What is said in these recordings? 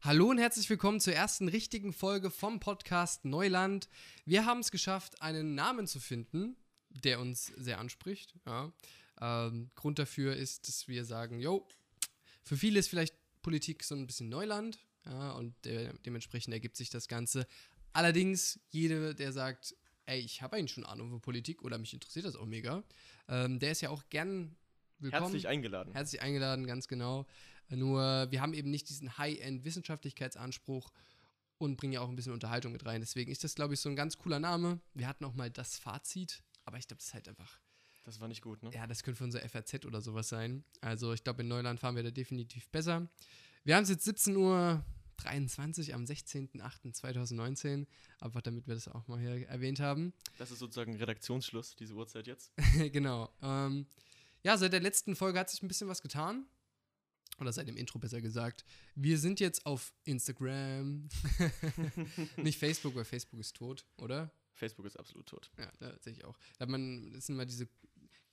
Hallo und herzlich willkommen zur ersten richtigen Folge vom Podcast Neuland. Wir haben es geschafft, einen Namen zu finden, der uns sehr anspricht. Ja. Ähm, Grund dafür ist, dass wir sagen, jo, für viele ist vielleicht Politik so ein bisschen Neuland ja, und de dementsprechend ergibt sich das Ganze. Allerdings, jeder, der sagt, ey, ich habe eigentlich schon Ahnung von Politik oder mich interessiert das auch mega, ähm, der ist ja auch gern willkommen. Herzlich eingeladen. Herzlich eingeladen, ganz genau. Nur wir haben eben nicht diesen High-End-Wissenschaftlichkeitsanspruch und bringen ja auch ein bisschen Unterhaltung mit rein. Deswegen ist das, glaube ich, so ein ganz cooler Name. Wir hatten auch mal das Fazit, aber ich glaube, das ist halt einfach. Das war nicht gut, ne? Ja, das könnte für unser FRZ oder sowas sein. Also ich glaube, in Neuland fahren wir da definitiv besser. Wir haben es jetzt 17 Uhr 23 am 16.08.2019, einfach damit wir das auch mal hier erwähnt haben. Das ist sozusagen Redaktionsschluss, diese Uhrzeit jetzt. genau. Ähm, ja, seit der letzten Folge hat sich ein bisschen was getan. Oder seit dem Intro besser gesagt. Wir sind jetzt auf Instagram. Nicht Facebook, weil Facebook ist tot, oder? Facebook ist absolut tot. Ja, da sehe ich auch. Da hat man, das sind immer diese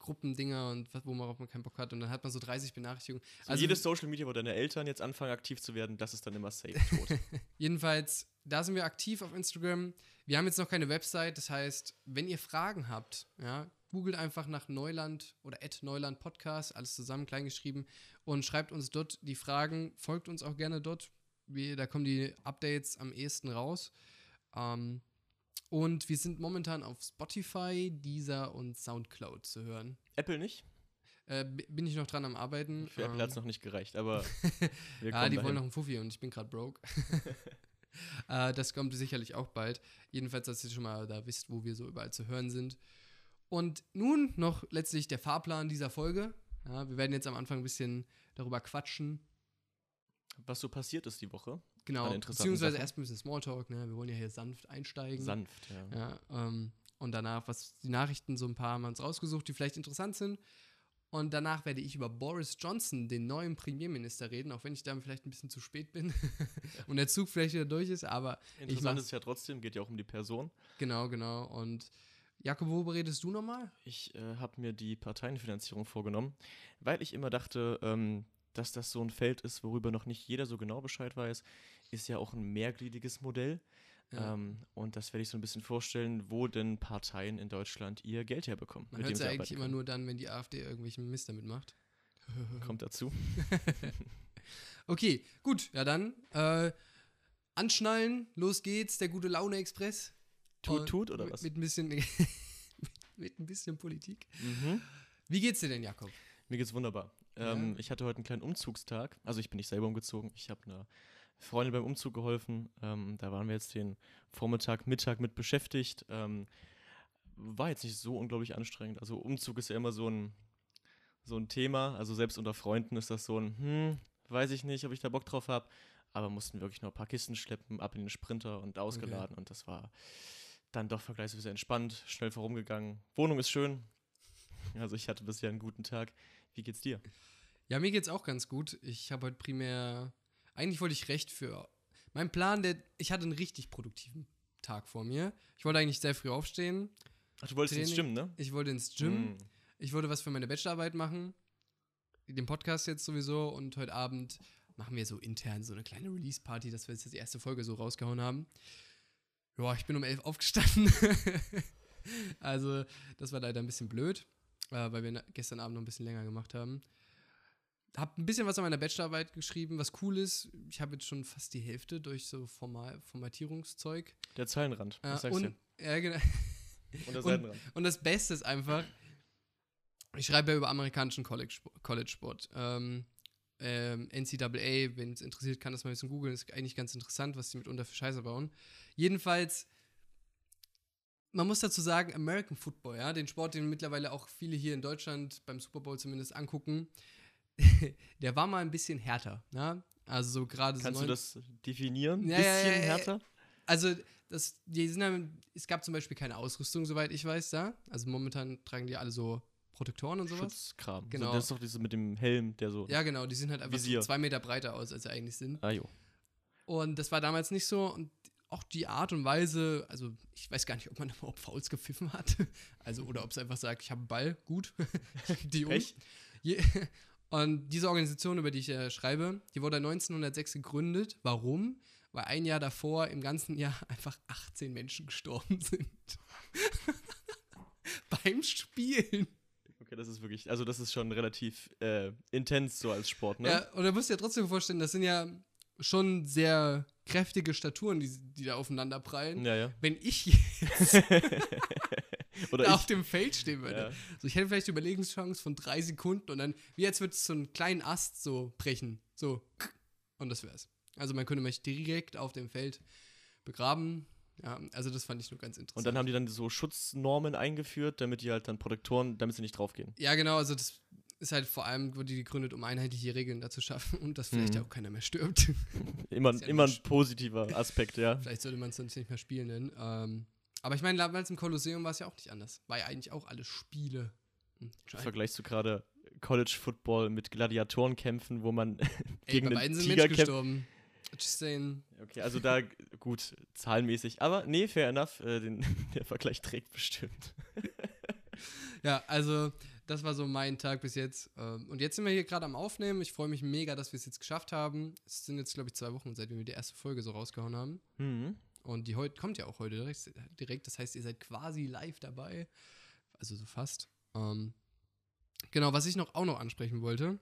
Gruppendinger und was, wo man, man keinen Bock hat und dann hat man so 30 Benachrichtigungen. So also jedes Social Media, wo deine Eltern jetzt anfangen aktiv zu werden, das ist dann immer safe tot. Jedenfalls, da sind wir aktiv auf Instagram. Wir haben jetzt noch keine Website, das heißt, wenn ihr Fragen habt, ja, googelt einfach nach Neuland oder at Neuland Podcast, alles zusammen kleingeschrieben und schreibt uns dort die Fragen. Folgt uns auch gerne dort. Wir, da kommen die Updates am ehesten raus. Ähm, und wir sind momentan auf Spotify, Deezer und Soundcloud zu hören. Apple nicht? Äh, bin ich noch dran am Arbeiten. Für Apple ähm, hat es noch nicht gereicht, aber wir Ja, die dahin. wollen noch einen Fuffi und ich bin gerade broke. äh, das kommt sicherlich auch bald. Jedenfalls, dass ihr schon mal da wisst, wo wir so überall zu hören sind. Und nun noch letztlich der Fahrplan dieser Folge. Ja, wir werden jetzt am Anfang ein bisschen darüber quatschen. Was so passiert ist die Woche. Genau, beziehungsweise Sachen. erst ein bisschen Smalltalk. Ne? Wir wollen ja hier sanft einsteigen. Sanft, ja. ja ähm, und danach, was die Nachrichten, so ein paar haben wir uns rausgesucht, die vielleicht interessant sind. Und danach werde ich über Boris Johnson, den neuen Premierminister, reden, auch wenn ich da vielleicht ein bisschen zu spät bin und der Zug vielleicht wieder durch ist. Aber interessant ist ja trotzdem, geht ja auch um die Person. Genau, genau. Und Jakob, worüber redest du nochmal? Ich äh, habe mir die Parteienfinanzierung vorgenommen, weil ich immer dachte, ähm, dass das so ein Feld ist, worüber noch nicht jeder so genau Bescheid weiß. Ist ja auch ein mehrgliedriges Modell. Ja. Ähm, und das werde ich so ein bisschen vorstellen, wo denn Parteien in Deutschland ihr Geld herbekommen. Man hört es ja eigentlich immer nur dann, wenn die AfD irgendwelchen Mist damit macht. Kommt dazu. okay, gut, ja dann. Äh, anschnallen, los geht's, der gute Laune Express. Tut, tut oder was? Mit ein bisschen, mit, mit, ein bisschen Politik. Mhm. Wie geht's dir denn, Jakob? Mir geht's wunderbar. Ähm, ja. Ich hatte heute einen kleinen Umzugstag. Also ich bin nicht selber umgezogen. Ich habe einer Freundin beim Umzug geholfen. Ähm, da waren wir jetzt den Vormittag, Mittag mit beschäftigt. Ähm, war jetzt nicht so unglaublich anstrengend. Also Umzug ist ja immer so ein, so ein Thema. Also selbst unter Freunden ist das so ein, hm, weiß ich nicht, ob ich da Bock drauf habe. Aber mussten wirklich nur ein paar Kisten schleppen, ab in den Sprinter und ausgeladen. Okay. Und das war dann doch vergleichsweise entspannt, schnell vorumgegangen. Wohnung ist schön. Also ich hatte bisher einen guten Tag. Wie geht's dir? Ja, mir geht's auch ganz gut. Ich habe heute primär, eigentlich wollte ich recht für. Mein Plan, der, ich hatte einen richtig produktiven Tag vor mir. Ich wollte eigentlich sehr früh aufstehen. Ach, du wolltest Training. ins Gym, ne? Ich wollte ins Gym. Mm. Ich wollte was für meine Bachelorarbeit machen. Den Podcast jetzt sowieso. Und heute Abend machen wir so intern so eine kleine Release-Party, dass wir jetzt die erste Folge so rausgehauen haben. Ja, ich bin um elf aufgestanden. also, das war leider ein bisschen blöd äh, weil wir gestern Abend noch ein bisschen länger gemacht haben. Hab ein bisschen was an meiner Bachelorarbeit geschrieben, was cool ist. Ich habe jetzt schon fast die Hälfte durch so Formal Formatierungszeug. Der Zeilenrand, äh, sagst und, ja, genau. und der Seitenrand. Und, und das Beste ist einfach, ich schreibe ja über amerikanischen College-Sport. College ähm, ähm, NCAA, wenn es interessiert, kann das mal ein bisschen googeln. Ist eigentlich ganz interessant, was die mitunter für Scheiße bauen. Jedenfalls man muss dazu sagen, American Football, ja, den Sport, den mittlerweile auch viele hier in Deutschland beim Super Bowl zumindest angucken, der war mal ein bisschen härter, ja. Also so gerade Kannst so du das definieren? Ein ja, bisschen ja, ja, härter? Also das, die sind haben, es gab zum Beispiel keine Ausrüstung, soweit ich weiß, da. Also momentan tragen die alle so Protektoren und sowas. Schutzkram. Genau. So, das ist doch diese mit dem Helm, der so. Ja, genau, die sind halt einfach so zwei Meter breiter aus, als sie eigentlich sind. Ah, jo. Und das war damals nicht so. Und auch die Art und Weise, also ich weiß gar nicht, ob man überhaupt Fouls gepfiffen hat. Also, oder ob es einfach sagt, ich habe einen Ball, gut. die um. Und diese Organisation, über die ich äh, schreibe, die wurde 1906 gegründet. Warum? Weil ein Jahr davor im ganzen Jahr einfach 18 Menschen gestorben sind. Beim Spielen. Okay, das ist wirklich, also das ist schon relativ äh, intens so als Sport, ne? Ja, und da musst du dir trotzdem vorstellen, das sind ja schon sehr kräftige Staturen, die, die da aufeinander prallen. Ja, ja. Wenn ich jetzt Oder auf dem Feld stehen würde. Ja. So, ich hätte vielleicht die Überlegenschance von drei Sekunden und dann, wie als würde es so einen kleinen Ast so brechen. So. Und das wär's. Also man könnte mich direkt auf dem Feld begraben. Ja, also das fand ich nur ganz interessant. und dann haben die dann so Schutznormen eingeführt, damit die halt dann Protektoren, damit sie nicht draufgehen. ja, genau, also das ist halt vor allem, wurde die gegründet, um einheitliche Regeln dazu schaffen und dass vielleicht Mhm. ja auch keiner mehr stirbt. Immer, ja immer ein positiver Aspekt, ja. vielleicht sollte man es sonst nicht mehr spielen nennen. Ähm, aber ich meine, damals im Kolosseum war es ja auch nicht anders. War ja eigentlich auch alles Spiele. Hm, Vergleichst du gerade College Football mit Gladiatorenkämpfen, wo man Ey, gegen bei einen beiden sind Tiger kämpft? gestorben. Just saying. Okay, also da gut, zahlenmäßig. Aber nee, fair enough. Äh, den, der Vergleich trägt bestimmt. Ja, also das war so mein Tag bis jetzt. Ähm, Und jetzt sind wir hier gerade am Aufnehmen. Ich freue mich mega, dass wir es jetzt geschafft haben. Es sind jetzt, glaube ich, zwei Wochen, seitdem wir die erste Folge so rausgehauen haben. Mhm. Und die heute kommt ja auch heute direkt, direkt. Das heißt, ihr seid quasi live dabei. Also so fast. Ähm, genau, was ich noch auch noch ansprechen wollte.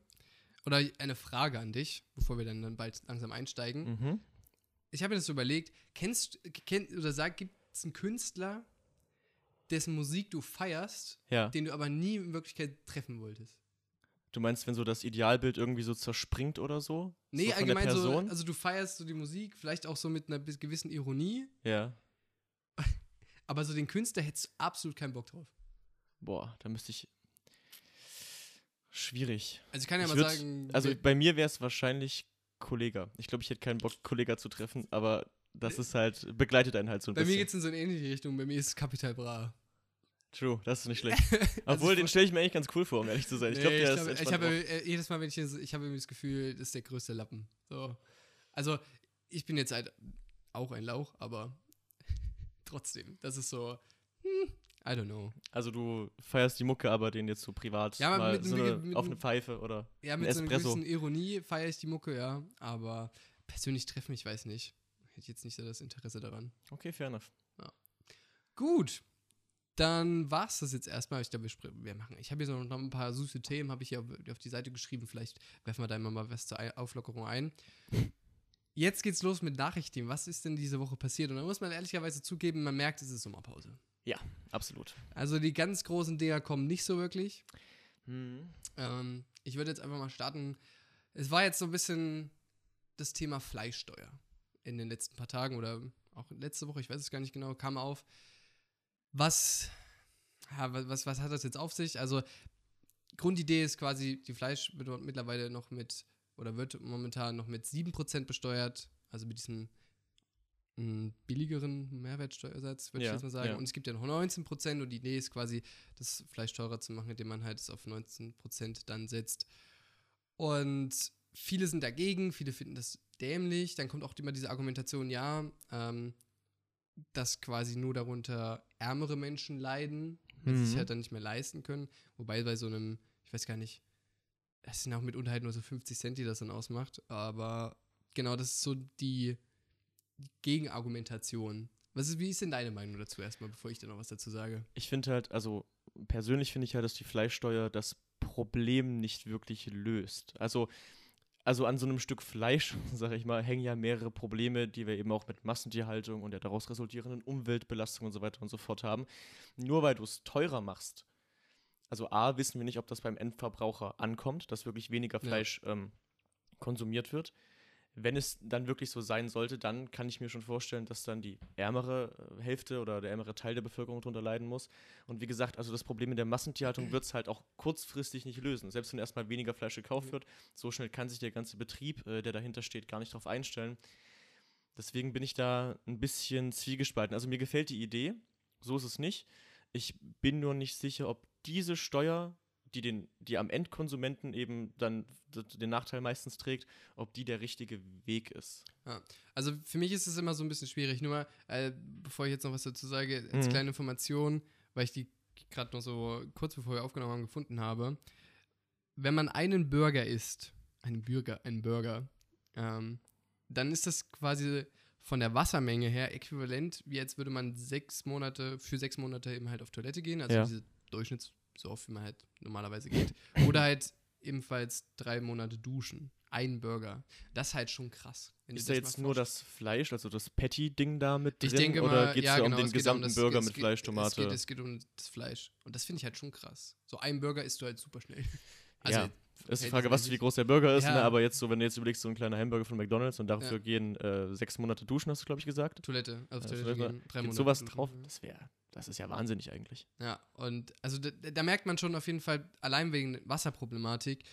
Oder eine Frage an dich, bevor wir dann, dann bald langsam einsteigen. Mhm. Ich habe mir das so überlegt, kennst kenn, oder sag, gibt es einen Künstler, dessen Musik du feierst, Ja. den du aber nie in Wirklichkeit treffen wolltest? Du meinst, wenn so das Idealbild irgendwie so zerspringt oder so? Nee, so allgemein so, also du feierst so die Musik, vielleicht auch so mit einer gewissen Ironie, ja. aber so den Künstler hättest du absolut keinen Bock drauf. Boah, da müsste ich. Schwierig. Also ich kann ja Ich mal würd- sagen, Also bei mir wäre es wahrscheinlich Kollega. Ich glaube, ich hätte keinen Bock, Kollega zu treffen, aber das ist halt, begleitet einen halt so ein bei mir bisschen. geht es in so eine ähnliche Richtung, bei mir ist es Capital Bra. True, das ist nicht schlecht. Obwohl, den stelle ich mir eigentlich ganz cool vor, um ehrlich zu sein. Ich glaube, Nee, der ich ist glaub, ich habe äh, jedes Mal, wenn ich ich habe das Gefühl, das ist der größte Lappen. So. Also, ich bin jetzt halt auch ein Lauch, aber trotzdem, das ist so, hm, I don't know. Also du feierst die Mucke, aber den jetzt so privat Ja, mal mit- so mit- eine, mit- auf eine Pfeife oder Ja, mit so einer Espresso. gewissen Ironie feiere ich die Mucke, ja, aber persönlich treffen, ich weiß nicht. Hätte jetzt nicht so das Interesse daran. Okay, fair enough. Gut. Dann war es das jetzt erstmal. Ich glaube, wir, machen. Ich habe hier so noch ein paar süße Themen, habe ich hier auf, auf die Seite geschrieben. Vielleicht werfen wir da immer mal was zur Auflockerung ein. Jetzt geht's los mit Nachrichten. Was ist denn diese Woche passiert? Und da muss man ehrlicherweise zugeben, man merkt, es ist Sommerpause. Absolut. Also die ganz großen Dinger kommen nicht so wirklich. Mhm. Ähm, ich würde jetzt einfach mal starten. Es war jetzt so ein bisschen das Thema Fleischsteuer in den letzten paar Tagen oder auch letzte Woche, ich weiß es gar nicht genau, kam auf. Was, ja, was, was hat das jetzt auf sich? Also, Grundidee ist quasi, die Fleisch wird mittlerweile noch mit, oder wird momentan noch mit 7% besteuert, also mit diesem mm, billigeren Mehrwertsteuersatz, würde Ja, ich jetzt mal sagen. ja. Und es gibt ja noch 19% und die Idee ist quasi, das Fleisch teurer zu machen, indem man halt es auf 19% dann setzt. Und viele sind dagegen, viele finden das dämlich. Dann kommt auch immer diese Argumentation, ja, ähm, dass quasi nur darunter ärmere Menschen leiden, weil sie sich Mhm. halt dann nicht mehr leisten können. Wobei bei so einem, ich weiß gar nicht, das sind auch mitunter halt nur so 50 Cent, die das dann ausmacht. Aber genau, das ist so die Gegenargumentation. Was ist, wie ist denn deine Meinung dazu erstmal, bevor ich da noch was dazu sage? Ich finde halt, also persönlich finde ich halt, dass die Fleischsteuer das Problem nicht wirklich löst. Also, also an so einem Stück Fleisch, sage ich mal, hängen ja mehrere Probleme, die wir eben auch mit Massentierhaltung und der daraus resultierenden Umweltbelastung und so weiter und so fort haben. Nur weil du es teurer machst. Also A, wissen wir nicht, ob das beim Endverbraucher ankommt, dass wirklich weniger Ja. Fleisch ähm, konsumiert wird. Wenn es dann wirklich so sein sollte, dann kann ich mir schon vorstellen, dass dann die ärmere äh, Hälfte oder der ärmere Teil der Bevölkerung darunter leiden muss. Und wie gesagt, also das Problem in der Massentierhaltung wird es halt auch kurzfristig nicht lösen. Selbst wenn erstmal weniger Fleisch gekauft wird, so schnell kann sich der ganze Betrieb, äh, der dahinter steht, gar nicht darauf einstellen. Deswegen bin ich da ein bisschen zwiegespalten. Also mir gefällt die Idee, so ist es nicht. Ich bin nur nicht sicher, ob diese Steuer, die, den, die am Endkonsumenten eben dann den Nachteil meistens trägt, ob die der richtige Weg ist. Also für mich ist es immer so ein bisschen schwierig. Nur mal, äh, bevor ich jetzt noch was dazu sage, als Mhm. kleine Information, weil ich die gerade noch so kurz bevor wir aufgenommen haben gefunden habe. wenn man einen Burger isst, einen Burger, einen Burger, ähm, dann ist das quasi von der Wassermenge her äquivalent, wie als würde man sechs Monate, für sechs Monate eben halt auf Toilette gehen, also Ja. diese Durchschnitts, so oft wie man halt normalerweise geht. Oder halt ebenfalls drei Monate duschen. Ein Burger. Das ist halt schon krass. Ist da jetzt nur das Fleisch, also das Patty-Ding da mit Ich drin? denke oder mal, geht es ja, genau, um den es gesamten das- Burger es mit geht- Fleisch, Es Tomate? geht, es geht um das Fleisch. Und das finde ich halt schon krass. So ein Burger isst du halt super schnell. Also, ja, ist die Frage, es was wie groß der Burger ist, Ja. ne? aber jetzt so, wenn du jetzt überlegst, so ein kleiner Hamburger von McDonalds und dafür Ja. gehen äh, sechs Monate duschen, hast du, glaube ich, gesagt. Toilette. Auf Ja, Toilette Toilette. gehen, drei Monate. sowas duschen. drauf? Das wäre, das ist ja wahnsinnig eigentlich. Ja, und also da, da merkt man schon auf jeden Fall, allein wegen Wasserproblematik,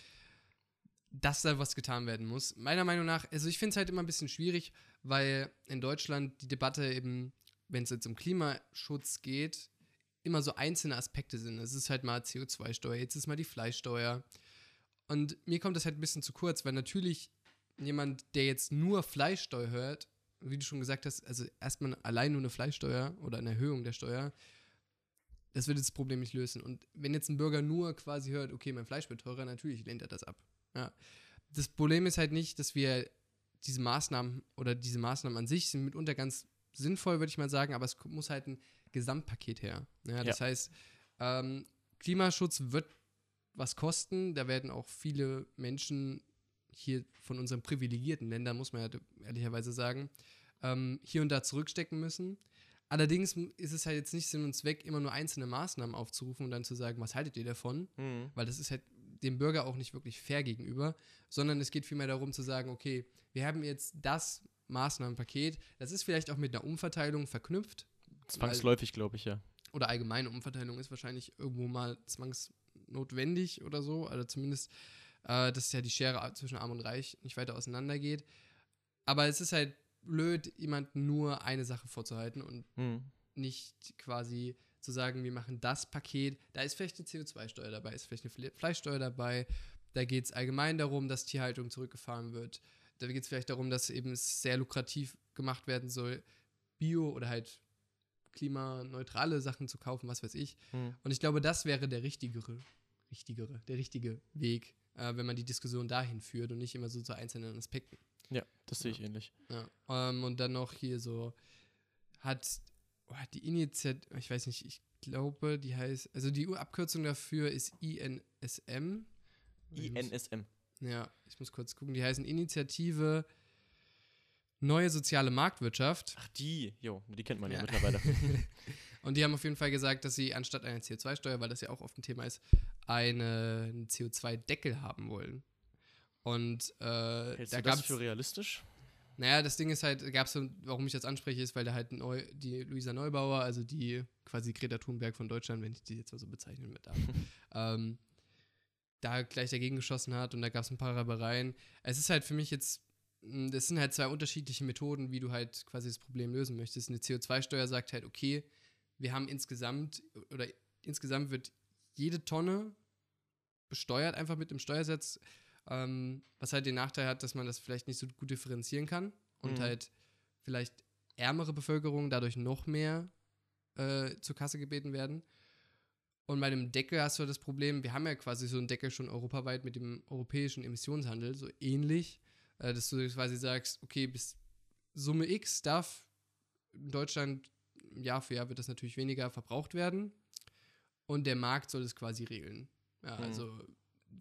dass da was getan werden muss. Meiner Meinung nach, also ich finde es halt immer ein bisschen schwierig, weil in Deutschland die Debatte eben, wenn es jetzt um Klimaschutz geht, immer so einzelne Aspekte sind. Es ist halt mal CO2-Steuer, jetzt ist mal die Fleischsteuer. Und mir kommt das halt ein bisschen zu kurz, weil natürlich jemand, der jetzt nur Fleischsteuer hört, wie du schon gesagt hast, also erstmal allein nur eine Fleischsteuer oder eine Erhöhung der Steuer, das wird das Problem nicht lösen. Und wenn jetzt ein Bürger nur quasi hört, okay, mein Fleisch wird teurer, natürlich lehnt er das ab. Ja. Das Problem ist halt nicht, dass wir diese Maßnahmen oder diese Maßnahmen an sich sind mitunter ganz sinnvoll, würde ich mal sagen, aber es muss halt ein Gesamtpaket her. Ja, das heißt, ähm, Klimaschutz wird was kosten. Da werden auch viele Menschen hier von unseren privilegierten Ländern, muss man ja ehrlicherweise sagen, ähm, hier und da zurückstecken müssen. Allerdings ist es halt jetzt nicht Sinn und Zweck, immer nur einzelne Maßnahmen aufzurufen und dann zu sagen, was haltet ihr davon? Weil das ist halt dem Bürger auch nicht wirklich fair gegenüber, sondern es geht vielmehr darum zu sagen, okay, wir haben jetzt das Maßnahmenpaket, das ist vielleicht auch mit einer Umverteilung verknüpft. Zwangsläufig, glaube ich, ja. Oder allgemeine Umverteilung ist wahrscheinlich irgendwo mal zwangsnotwendig oder so, oder zumindest, äh, dass ja die Schere zwischen Arm und Reich nicht weiter auseinander geht. Aber es ist halt blöd, jemandem nur eine Sache vorzuhalten und Mhm. nicht quasi zu sagen, wir machen das Paket, da ist vielleicht eine CO2-Steuer dabei, ist vielleicht eine Fle- Fleischsteuer dabei, da geht es allgemein darum, dass Tierhaltung zurückgefahren wird, da geht es vielleicht darum, dass eben es sehr lukrativ gemacht werden soll, Bio oder halt klimaneutrale Sachen zu kaufen, was weiß ich. Mhm. Und ich glaube, das wäre der richtigere, richtigere, der richtige Weg, äh, wenn man die Diskussion dahin führt und nicht immer so zu einzelnen Aspekten. Ja, das sehe ich ähnlich. Ja. Ähm, und dann noch hier so hat oh, die Initiative, ich weiß nicht, ich glaube, die heißt, also die Abkürzung dafür ist INSM. INSM. Ja, ich muss kurz gucken. Die heißen Initiative Neue Soziale Marktwirtschaft. Ach, die, jo, die kennt man ja, Ja. mittlerweile. Und die haben auf jeden Fall gesagt, dass sie anstatt einer CO2-Steuer, weil das ja auch oft ein Thema ist, eine, einen CO2-Deckel haben wollen. Und äh, Hältst da du gab das es für realistisch? Naja, das Ding ist halt, gab es, warum ich das anspreche, ist, weil da halt neu, die Luisa Neubauer, also die quasi Greta Thunberg von Deutschland, wenn ich die jetzt mal so bezeichnen darf, ähm, da gleich dagegen geschossen hat und da gab es ein paar Reibereien. Es ist halt für mich jetzt, mh, das sind halt zwei unterschiedliche Methoden, wie du halt quasi das Problem lösen möchtest. Eine CO2-Steuer sagt halt, okay, wir haben insgesamt, oder insgesamt wird jede Tonne besteuert, einfach mit dem Steuersatz, ähm, was halt den Nachteil hat, dass man das vielleicht nicht so gut differenzieren kann und Mhm. halt vielleicht ärmere Bevölkerung dadurch noch mehr äh, zur Kasse gebeten werden. Und bei dem Deckel hast du das Problem, wir haben ja quasi so einen Deckel schon europaweit mit dem europäischen Emissionshandel, so ähnlich, äh, dass du quasi sagst, okay, bis Summe X darf in Deutschland Jahr für Jahr wird das natürlich weniger verbraucht werden und der Markt soll es quasi regeln. Ja, Mhm. also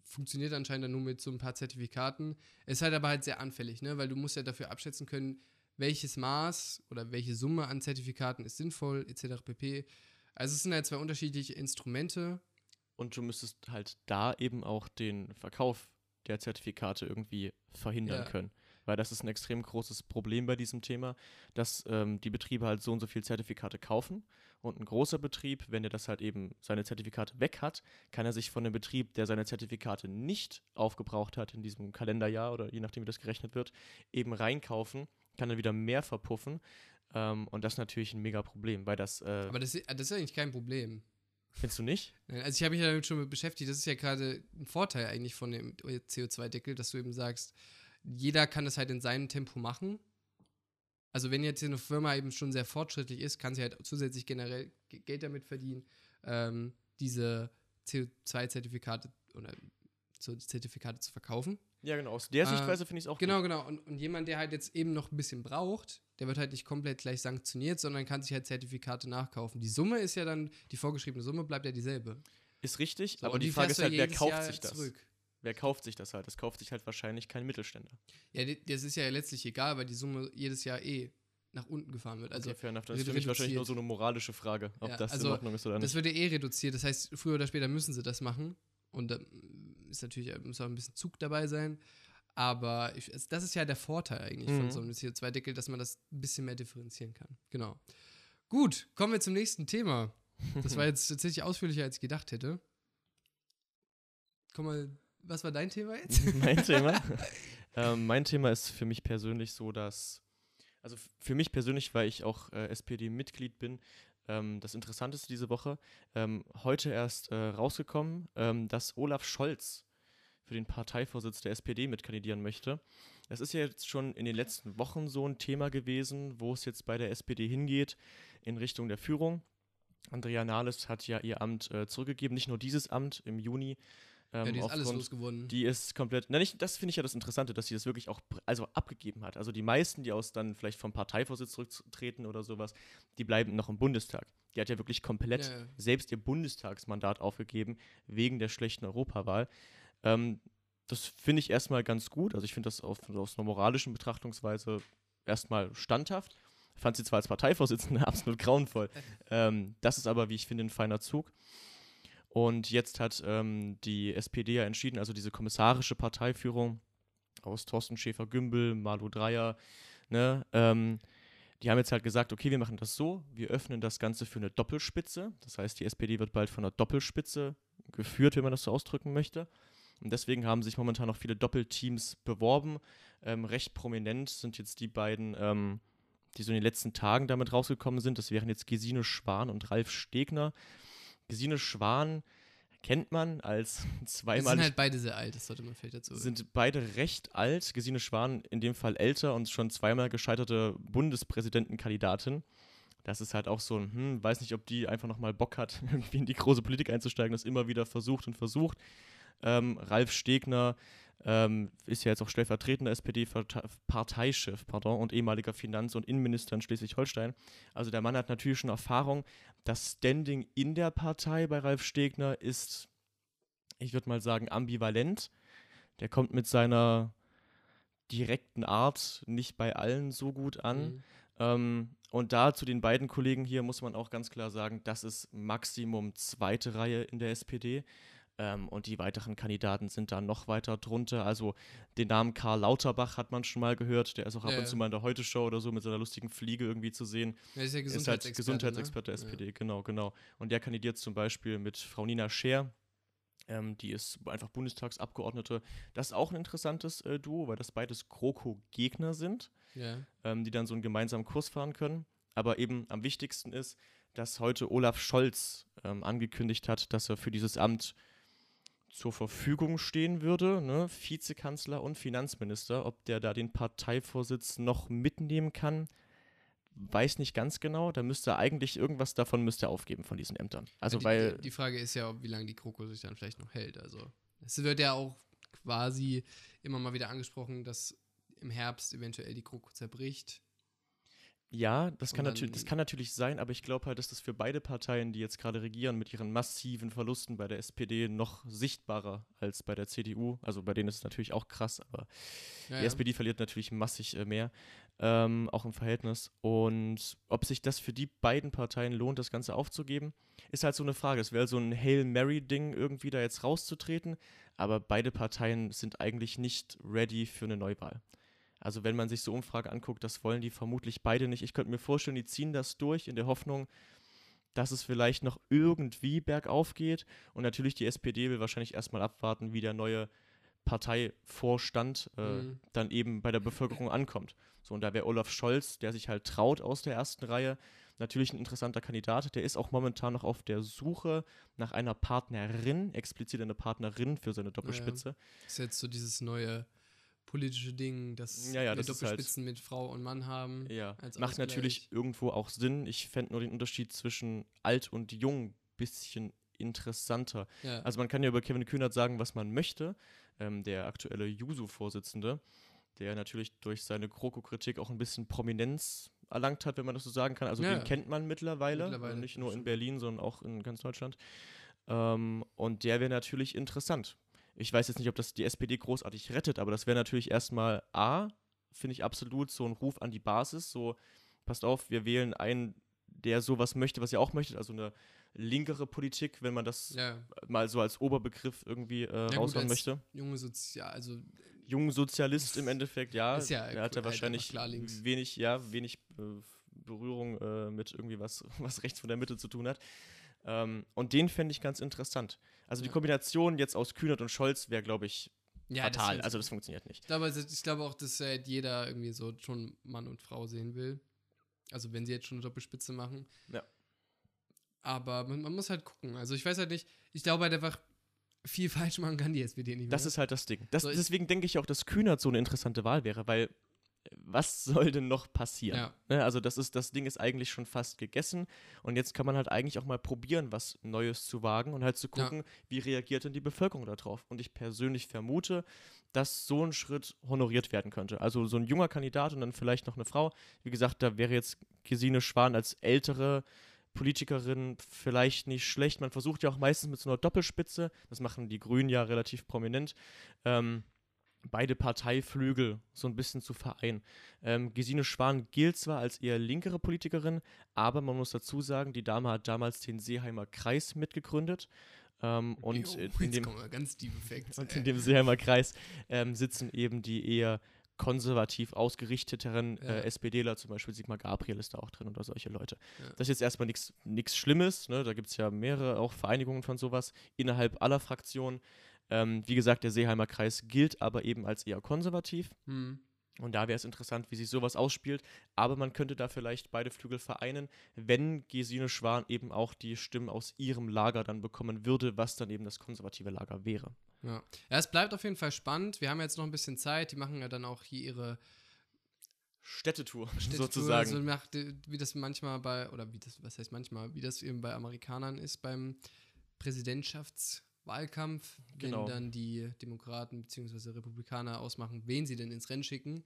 funktioniert anscheinend dann nur mit so ein paar Zertifikaten. Ist halt aber halt sehr anfällig, ne? weil du musst ja dafür abschätzen können, welches Maß oder welche Summe an Zertifikaten ist sinnvoll, etc. pp. Also es sind halt zwei unterschiedliche Instrumente. Und du müsstest halt da eben auch den Verkauf der Zertifikate irgendwie verhindern Ja. können. Weil das ist ein extrem großes Problem bei diesem Thema, dass ähm, die Betriebe halt so und so viel Zertifikate kaufen. Und ein großer Betrieb, wenn er das halt eben seine Zertifikate weg hat, kann er sich von dem Betrieb, der seine Zertifikate nicht aufgebraucht hat in diesem Kalenderjahr oder je nachdem, wie das gerechnet wird, eben reinkaufen, kann dann wieder mehr verpuffen. Ähm, und das ist natürlich ein mega Problem, weil das, äh, Aber das, ist- das ist eigentlich kein Problem. findest du nicht? Also ich habe mich damit schon beschäftigt. Das ist ja gerade ein Vorteil eigentlich von dem CO2-Deckel, dass du eben sagst, jeder kann das halt in seinem Tempo machen. Also wenn jetzt hier eine Firma eben schon sehr fortschrittlich ist, kann sie halt zusätzlich generell Ge- Geld damit verdienen, ähm, diese CO2-Zertifikate oder so Zertifikate zu verkaufen. Ja, genau. Aus der Äh, Sichtweise finde ich es auch Genau, gut. genau. Und, und jemand, der halt jetzt eben noch ein bisschen braucht, der wird halt nicht komplett gleich sanktioniert, sondern kann sich halt Zertifikate nachkaufen. Die Summe ist ja dann, die vorgeschriebene Summe bleibt ja dieselbe. Ist richtig, So, aber und die Frage ist halt, wer kauft Jahr sich das? Zurück. Wer kauft sich das halt? Das kauft sich halt wahrscheinlich kein Mittelständler. Ja, das ist ja letztlich egal, weil die Summe jedes Jahr eh nach unten gefahren wird. Also okay, fair enough. Das ist für mich wahrscheinlich nur so eine moralische Frage, ob Ja, das also in Ordnung ist oder das nicht. wird ja eh reduziert. Das heißt, früher oder später müssen sie das machen. Und da ist natürlich muss auch ein bisschen Zug dabei sein. Aber ich, das ist ja der Vorteil eigentlich von Mhm. so einem CO2-Deckel, dass man das ein bisschen mehr differenzieren kann. Genau. Gut, kommen wir zum nächsten Thema. Das war jetzt tatsächlich ausführlicher, als ich gedacht hätte. Komm mal, was war dein Thema jetzt? mein Thema. ähm, mein Thema ist für mich persönlich so, dass, also für mich persönlich, weil ich auch äh, SPD-Mitglied bin, ähm, das Interessanteste diese Woche, ähm, heute erst äh, rausgekommen, ähm, dass Olaf Scholz für den Parteivorsitz der SPD mitkandidieren möchte. Das ist ja jetzt schon in den letzten Wochen so ein Thema gewesen, wo es jetzt bei der SPD hingeht in Richtung der Führung. Andrea Nahles hat ja ihr Amt äh, zurückgegeben, nicht nur dieses Amt im Juni. Ähm, ja, die ist alles losgeworden. die ist komplett. Na, nicht, das finde ich ja das Interessante, dass sie das wirklich auch also abgegeben hat. Also die meisten, die aus dann vielleicht vom Parteivorsitz zurücktreten oder sowas, die bleiben noch im Bundestag. Die hat ja wirklich komplett Ja, ja. selbst ihr Bundestagsmandat aufgegeben, wegen der schlechten Europawahl. Ähm, das finde ich erstmal ganz gut. Also ich finde das auf, aus einer moralischen Betrachtungsweise erstmal standhaft. Fand sie zwar als Parteivorsitzende absolut grauenvoll. ähm, das ist aber, wie ich finde, ein feiner Zug. Und jetzt hat ähm, die SPD ja entschieden, also diese kommissarische Parteiführung aus Thorsten Schäfer-Gümbel, Malu Dreyer, ne, ähm, die haben jetzt halt gesagt, okay, wir machen das so, wir öffnen das Ganze für eine Doppelspitze. Das heißt, die SPD wird bald von einer Doppelspitze geführt, wenn man das so ausdrücken möchte. Und deswegen haben sich momentan noch viele Doppelteams beworben. Ähm, recht prominent sind jetzt die beiden, ähm, die so in den letzten Tagen damit rausgekommen sind. Das wären jetzt Gesine Schwan und Ralf Stegner. Gesine Schwan kennt man als Die sind halt beide sehr alt, das sollte man vielleicht dazu sind beide recht alt. Gesine Schwan in dem Fall älter und schon zweimal gescheiterte Bundespräsidentenkandidatin. Das ist halt auch so ein, hm, weiß nicht, ob die einfach nochmal Bock hat, irgendwie in die große Politik einzusteigen, das immer wieder versucht und versucht. Ähm, Ralf Stegner ähm, ist ja jetzt auch stellvertretender SPD-Parteichef pardon, und ehemaliger Finanz- und Innenminister in Schleswig-Holstein. Also der Mann hat natürlich schon Erfahrung. Das Standing in der Partei bei Ralf Stegner ist, ich würde mal sagen, ambivalent. Der kommt mit seiner direkten Art nicht bei allen so gut an. Mhm. Ähm, und da zu den beiden Kollegen hier muss man auch ganz klar sagen, das ist Maximum zweite Reihe in der SPD. Ähm, und die weiteren Kandidaten sind da noch weiter drunter. Also den Namen Karl Lauterbach hat man schon mal gehört. Der ist auch ab Ja, und ja. zu mal in der Heute-Show oder so mit seiner lustigen Fliege irgendwie zu sehen. Ja, ist ja Ist halt Gesundheitsexperte. Gesundheitsexperte der ne? SPD, genau, genau. Und der kandidiert zum Beispiel mit Frau Nina Scher. Ähm, die ist einfach Bundestagsabgeordnete. Das ist auch ein interessantes äh, Duo, weil das beides GroKo-Gegner sind Ja. ja. ähm, die dann so einen gemeinsamen Kurs fahren können. Aber eben am wichtigsten ist, dass heute Olaf Scholz ähm, angekündigt hat, dass er für dieses Amt zur Verfügung stehen würde, ne? Vizekanzler und Finanzminister. Ob der da den Parteivorsitz noch mitnehmen kann, weiß nicht ganz genau. Da müsste er eigentlich irgendwas davon müsste er aufgeben von diesen Ämtern. Also die, weil Die, die Frage ist ja, wie lange die Kroko sich dann vielleicht noch hält. Also, es wird ja auch quasi immer mal wieder angesprochen, dass im Herbst eventuell die Kroko zerbricht. Ja, das kann, natürlich, das kann natürlich sein, aber ich glaube halt, dass das für beide Parteien, die jetzt gerade regieren, mit ihren massiven Verlusten bei der SPD noch sichtbarer als bei der CDU. Also bei denen ist es natürlich auch krass, aber Ja, die ja. SPD verliert natürlich massig äh, mehr, ähm, auch im Verhältnis. Und ob sich das für die beiden Parteien lohnt, das Ganze aufzugeben, ist halt so eine Frage. Es wäre so ein Hail Mary-Ding, irgendwie da jetzt rauszutreten, aber beide Parteien sind eigentlich nicht ready für eine Neuwahl. Also wenn man sich so Umfrage anguckt, das wollen die vermutlich beide nicht. Ich könnte mir vorstellen, die ziehen das durch in der Hoffnung, dass es vielleicht noch irgendwie bergauf geht. Und natürlich die SPD will wahrscheinlich erstmal abwarten, wie der neue Parteivorstand äh, Mhm. dann eben bei der Bevölkerung ankommt. So, und da wäre Olaf Scholz, der sich halt traut aus der ersten Reihe, natürlich ein interessanter Kandidat. Der ist auch momentan noch auf der Suche nach einer Partnerin, explizit eine Partnerin für seine Doppelspitze. Das ist jetzt so dieses neue politische Ding, dass Ja, ja, wir das halt- Doppelspitzen mit Frau und Mann haben. Ja, macht natürlich irgendwo auch Sinn. Ich fände nur den Unterschied zwischen alt und jung ein bisschen interessanter. Ja. Also man kann ja über Kevin Kühnert sagen, was man möchte. Ähm, der aktuelle Juso-Vorsitzende, der natürlich durch seine Kroko-Kritik auch ein bisschen Prominenz erlangt hat, wenn man das so sagen kann. Also Ja, den kennt man mittlerweile, Mittlerweile, nicht nur in. Berlin, sondern auch in ganz Deutschland. Ähm, und der wäre natürlich interessant. Ich weiß jetzt nicht, ob das die SPD großartig rettet, aber das wäre natürlich erstmal A, finde ich absolut so ein Ruf an die Basis. So, passt auf, wir wählen einen, der sowas möchte, was ihr auch möchtet, also eine linkere Politik, wenn man das ja. mal so als Oberbegriff irgendwie äh, gut, raushauen möchte. Junge Sozial, also Jungsozialist im Endeffekt, ja. Ja er hat halt ja wahrscheinlich wenig, ja, wenig äh, Berührung äh, mit irgendwie was, was rechts von der Mitte zu tun hat. Ähm, und den fände ich ganz interessant. Also die. Kombination jetzt aus Kühnert und Scholz wäre, glaube ich, ja, das fatal. wird- also das funktioniert nicht. Ich glaube, also ich glaube auch, dass halt jeder irgendwie so schon Mann und Frau sehen will. Also wenn sie jetzt schon eine Doppelspitze machen. Ja. Aber man, man muss halt gucken. Also ich weiß halt nicht, ich glaube halt einfach, viel falsch machen kann die SPD nicht mehr. Das ist halt das Ding. Das, So, deswegen denke ich auch, dass Kühnert so eine interessante Wahl wäre, weil äh, was soll denn noch passieren? Ja. Ne, also das ist, das Ding ist eigentlich schon fast gegessen und jetzt kann man halt eigentlich auch mal probieren, was Neues zu wagen und halt zu Ja. gucken, wie reagiert denn die Bevölkerung darauf. Und ich persönlich vermute, dass so ein Schritt honoriert werden könnte. Also so ein junger Kandidat und dann vielleicht noch eine Frau. Wie gesagt, da wäre jetzt Gesine Schwan als ältere Politikerin vielleicht nicht schlecht. Man versucht ja auch meistens mit so einer Doppelspitze, das machen die Grünen ja relativ prominent, ähm, beide Parteiflügel so ein bisschen zu vereinen. Ähm, Gesine Schwan gilt zwar als eher linkere Politikerin, aber man muss dazu sagen, die Dame hat damals den Seeheimer Kreis mitgegründet. Ähm, und Jo, in, dem, Effects. und in dem Seeheimer Kreis ähm, sitzen eben die eher konservativ ausgerichteteren Ja. äh, SPDler, zum Beispiel Sigmar Gabriel ist da auch drin oder solche Leute. Ja. Das ist jetzt erstmal nichts Schlimmes, ne? da gibt es ja mehrere auch Vereinigungen von sowas innerhalb aller Fraktionen. Ähm, wie gesagt, der Seeheimer Kreis gilt aber eben als eher konservativ. Hm. Und da wäre es interessant, wie sich sowas ausspielt. Aber man könnte da vielleicht beide Flügel vereinen, wenn Gesine Schwan eben auch die Stimmen aus ihrem Lager dann bekommen würde, was dann eben das konservative Lager wäre. Ja. ja, es bleibt auf jeden Fall spannend. Wir haben jetzt noch ein bisschen Zeit. Die machen ja dann auch hier ihre Städtetour, Städtetour, sozusagen. So macht, äh, wie das manchmal bei, oder wie das, was heißt manchmal, wie das eben bei Amerikanern ist beim Präsidentschaftswahlkampf, Genau. wenn dann die Demokraten bzw. Republikaner ausmachen, wen sie denn ins Rennen schicken.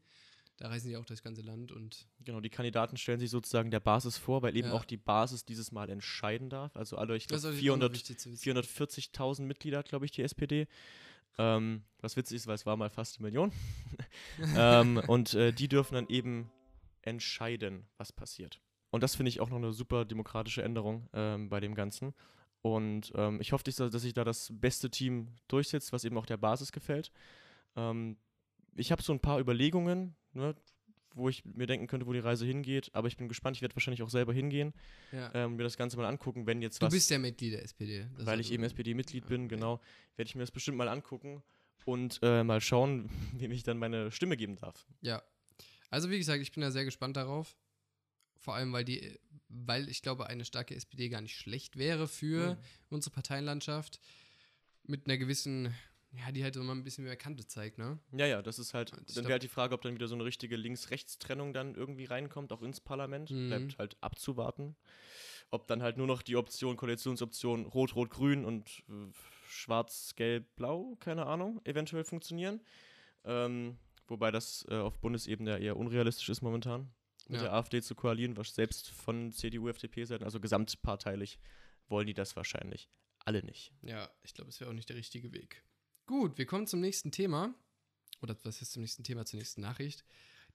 Da reisen die auch durchs ganze Land und Genau, die Kandidaten stellen sich sozusagen der Basis vor, weil eben Ja. auch die Basis dieses Mal entscheiden darf. Also alle, ich das glaube, ist auch 400, wichtig zu wissen. 440.000 Mitglieder glaube ich, die SPD. Ähm, was witzig ist, weil es war mal fast eine Million. ähm, und äh, die dürfen dann eben entscheiden, was passiert. Und das finde ich auch noch eine super demokratische Änderung ähm, bei dem Ganzen. Und ähm, ich hoffe, dass sich da das beste Team durchsetzt, was eben auch der Basis gefällt. Ähm, ich habe so ein paar Überlegungen, ne, wo ich mir denken könnte, wo die Reise hingeht. Aber ich bin gespannt. Ich werde wahrscheinlich auch selber hingehen Ja. ähm, mir das Ganze mal angucken, wenn jetzt du was bist ja Mitglied der SPD. Das weil ich eben SPD-Mitglied bin, okay. genau, werde ich mir das bestimmt mal angucken und äh, mal schauen, wem ich dann meine Stimme geben darf. Ja. Also wie gesagt, ich bin da sehr gespannt darauf. Vor allem, weil die, weil ich glaube, eine starke SPD gar nicht schlecht wäre für Mhm. unsere Parteienlandschaft. Mit einer gewissen, ja, die halt mal ein bisschen mehr Kante zeigt, ne? Ja, ja, das ist halt, Ich dann wäre halt die Frage, ob dann wieder so eine richtige Links-Rechts-Trennung dann irgendwie reinkommt, auch ins Parlament. Mhm. Bleibt halt abzuwarten. Ob dann halt nur noch die Option, Koalitionsoption Rot-Rot-Grün und äh, Schwarz-Gelb-Blau, keine Ahnung, eventuell funktionieren. Ähm, wobei das äh, auf Bundesebene ja eher unrealistisch ist momentan. Mit Ja. der AfD zu koalieren, was selbst von CDU, FDP-Seiten, also gesamtparteilich, wollen die das wahrscheinlich alle nicht. Ja, ich glaube, es wäre auch nicht der richtige Weg. Gut, wir kommen zum nächsten Thema. Oder was ist zum nächsten Thema, zur nächsten Nachricht?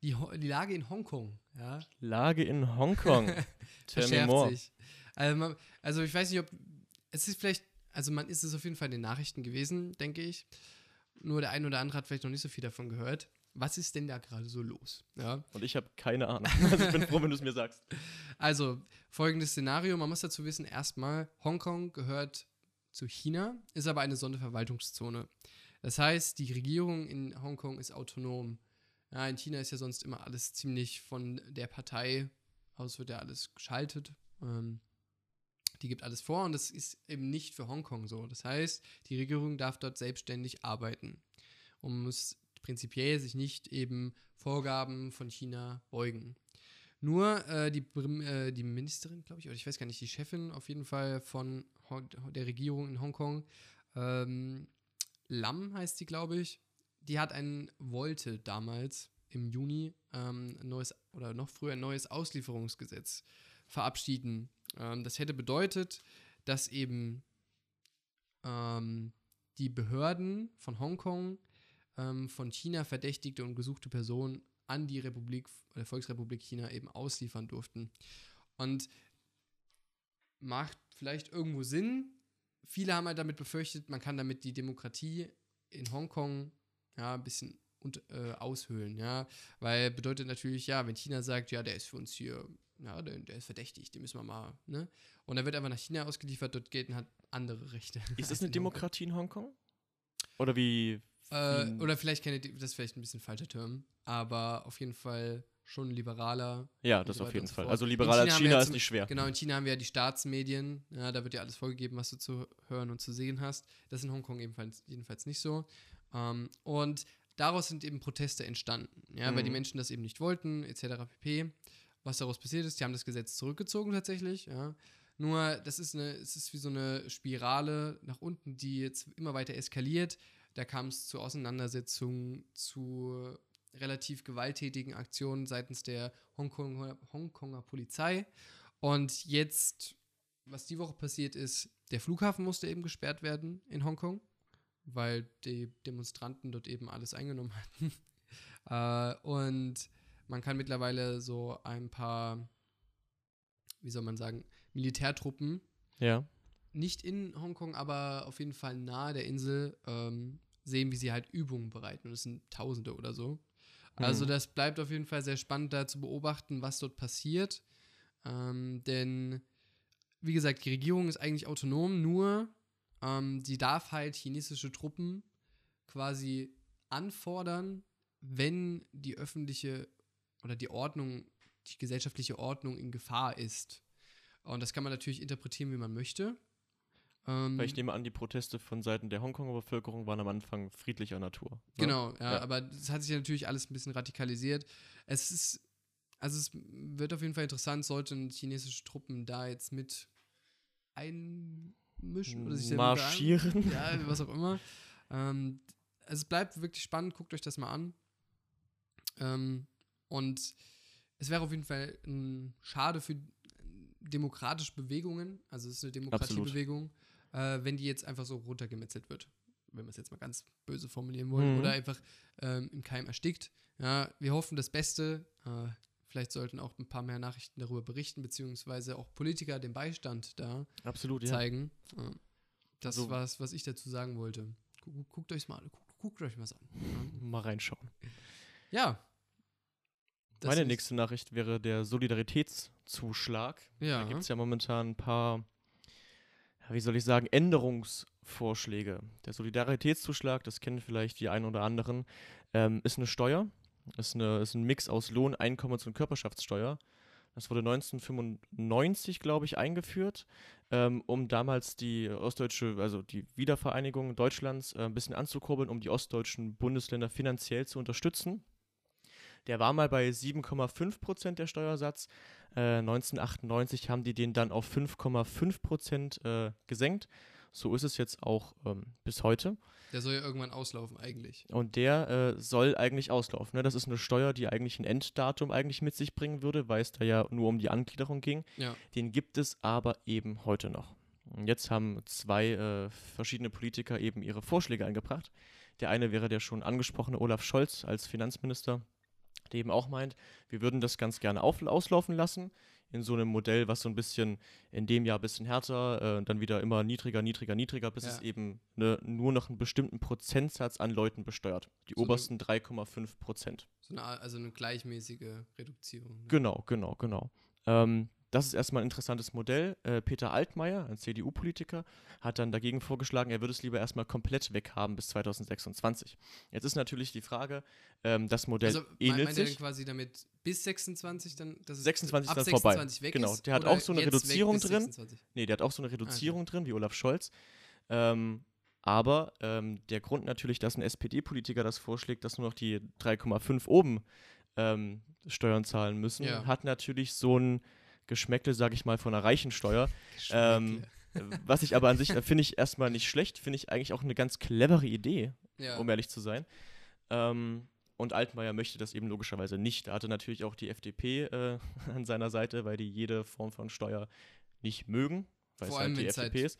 Die, Ho die Lage in Hongkong, ja. Lage in Hongkong. Verschärft sich. Also, man, also ich weiß nicht, ob es ist vielleicht, also man ist es auf jeden Fall in den Nachrichten gewesen, denke ich. Nur der ein oder andere hat vielleicht noch nicht so viel davon gehört. Was ist denn da gerade so los? Ja. Und ich habe keine Ahnung. Also ich bin froh, wenn du es mir sagst. Also, folgendes Szenario, man muss dazu wissen, erstmal, Hongkong gehört zu China, ist aber eine Sonderverwaltungszone. Das heißt, die Regierung in Hongkong ist autonom. Ja, in China ist ja sonst immer alles ziemlich von der Partei aus, wird ja alles geschaltet. Ähm, die gibt alles vor und das ist eben nicht für Hongkong so. Das heißt, die Regierung darf dort selbstständig arbeiten und muss prinzipiell sich nicht eben Vorgaben von China beugen. Nur äh, die, äh, die Ministerin, glaube ich, oder ich weiß gar nicht, die Chefin auf jeden Fall von der Regierung in Hongkong, ähm, Lam heißt sie, glaube ich, die hat ein, wollte damals im Juni ähm, ein neues oder noch früher ein neues Auslieferungsgesetz verabschieden. Ähm, das hätte bedeutet, dass eben ähm, die Behörden von Hongkong ähm, von China verdächtigte und gesuchte Personen an die Republik, der Volksrepublik China eben ausliefern durften. Und macht vielleicht irgendwo Sinn. Viele haben halt damit befürchtet, man kann damit die Demokratie in Hongkong ja, ein bisschen und, äh, aushöhlen, ja. Weil bedeutet natürlich, ja, wenn China sagt, ja, der ist für uns hier, ja, der, der ist verdächtig, den müssen wir mal, ne? Und er wird einfach nach China ausgeliefert, dort gelten halt andere Rechte. Ist das eine Demokratie in Hongkong? Oder wie, äh, oder vielleicht keine, das ist vielleicht ein bisschen falscher Term, aber auf jeden Fall schon liberaler. Ja, das so auf jeden Fall. Also liberaler als China, China ist nicht schwer. Genau, in China haben wir ja die Staatsmedien, ja, da wird ja alles vorgegeben, was du zu hören und zu sehen hast. Das ist in Hongkong ebenfalls, jedenfalls nicht so. Ähm, und daraus sind eben Proteste entstanden, ja, mhm. weil die mhm. Menschen das eben nicht wollten, etc. pp. Was daraus passiert ist, die haben das Gesetz zurückgezogen tatsächlich, ja. Nur, das ist eine, es ist wie so eine Spirale nach unten, die jetzt immer weiter eskaliert. Da kam es zu Auseinandersetzungen, zu relativ gewalttätigen Aktionen seitens der Hongkonger, Hongkonger Polizei. Und jetzt, was die Woche passiert ist, der Flughafen musste eben gesperrt werden in Hongkong, weil die Demonstranten dort eben alles eingenommen hatten. äh, und man kann mittlerweile so ein paar, wie soll man sagen, Militärtruppen ja nicht in Hongkong, aber auf jeden Fall nahe der Insel ähm, sehen, wie sie halt Übungen bereiten. Und es sind Tausende oder so. Mhm. Also das bleibt auf jeden Fall sehr spannend da zu beobachten, was dort passiert. Ähm, denn, wie gesagt, die Regierung ist eigentlich autonom, nur ähm, sie darf halt chinesische Truppen quasi anfordern, wenn die öffentliche oder die Ordnung, die gesellschaftliche Ordnung in Gefahr ist. Und das kann man natürlich interpretieren, wie man möchte. Ähm, Weil ich nehme an, die Proteste von Seiten der Hongkonger Bevölkerung waren am Anfang friedlicher Natur. Ne? Genau, ja, ja, aber es hat sich natürlich alles ein bisschen radikalisiert. Es ist, also es wird auf jeden Fall interessant, sollten chinesische Truppen da jetzt mit einmischen oder sich marschieren. Ja, was auch immer. Ähm, also es bleibt wirklich spannend, guckt euch das mal an. Ähm, und es wäre auf jeden Fall ähm, schade für demokratische Bewegungen, also es ist eine Demokratiebewegung, äh, wenn die jetzt einfach so runtergemetzelt wird, wenn wir es jetzt mal ganz böse formulieren wollen, mhm. oder einfach ähm, im Keim erstickt. Ja, wir hoffen das Beste. Äh, vielleicht sollten auch ein paar mehr Nachrichten darüber berichten, beziehungsweise auch Politiker den Beistand da Absolut, zeigen. Ja. das so. war es, was ich dazu sagen wollte. Guckt, guckt euch mal, guckt, guckt euch was an. Ja. Mal reinschauen. Ja. Meine nächste Nachricht wäre der Solidaritätszuschlag. Ja. Da gibt es ja momentan ein paar wie soll ich sagen, Änderungsvorschläge. Der Solidaritätszuschlag, das kennen vielleicht die einen oder anderen, ähm, ist eine Steuer, ist, eine, ist ein Mix aus Lohn, Einkommens- und Körperschaftssteuer. Das wurde 1995, glaube ich, eingeführt, ähm, um damals die ostdeutsche, also die Wiedervereinigung Deutschlands äh, ein bisschen anzukurbeln, um die ostdeutschen Bundesländer finanziell zu unterstützen. Der war mal bei 7,5 Prozent der Steuersatz. Äh, 1998 haben die den dann auf 5,5 Prozent äh, gesenkt. So ist es jetzt auch ähm, bis heute. Der soll ja irgendwann auslaufen eigentlich. Und der äh, soll eigentlich auslaufen. Ne? Das ist eine Steuer, die eigentlich ein Enddatum eigentlich mit sich bringen würde, weil es da ja nur um die Angliederung ging. Ja. Den gibt es aber eben heute noch. Und jetzt haben zwei äh, verschiedene Politiker eben ihre Vorschläge eingebracht. Der eine wäre der schon angesprochene Olaf Scholz als Finanzminister eben auch meint, wir würden das ganz gerne auf, auslaufen lassen in so einem Modell, was so ein bisschen in dem Jahr ein bisschen härter, äh, dann wieder immer niedriger, niedriger, niedriger, bis ja. es eben ne, nur noch einen bestimmten Prozentsatz an Leuten besteuert. Die so obersten 3,5 Prozent. So eine, also eine gleichmäßige Reduzierung. Ne? Genau, genau, genau. Ähm, das ist erstmal ein interessantes Modell. Äh, Peter Altmaier, ein CDU-Politiker, hat dann dagegen vorgeschlagen, er würde es lieber erstmal komplett weghaben bis 2026. Jetzt ist natürlich die Frage, ähm, das Modell also, ähnelt meint sich. Quasi damit bis 26 dann, dass 26 ist dann 26 vorbei. Weg genau, der hat auch so eine Reduzierung drin. 26? Nee, der hat auch so eine Reduzierung ah, okay. drin, wie Olaf Scholz. Ähm, aber ähm, der Grund natürlich, dass ein SPD-Politiker das vorschlägt, dass nur noch die 3,5 oben ähm, Steuern zahlen müssen, Ja. hat natürlich so ein Geschmäckle, sag ich mal, von einer reichen Steuer. Ähm, was ich aber an sich finde ich erstmal nicht schlecht, finde ich eigentlich auch eine ganz clevere Idee, ja. um ehrlich zu sein. Ähm, und Altmaier möchte das eben logischerweise nicht. Da hatte natürlich auch die FDP äh, an seiner Seite, weil die jede Form von Steuer nicht mögen, weil Vor es allem, halt die wenn es halt FDP ist.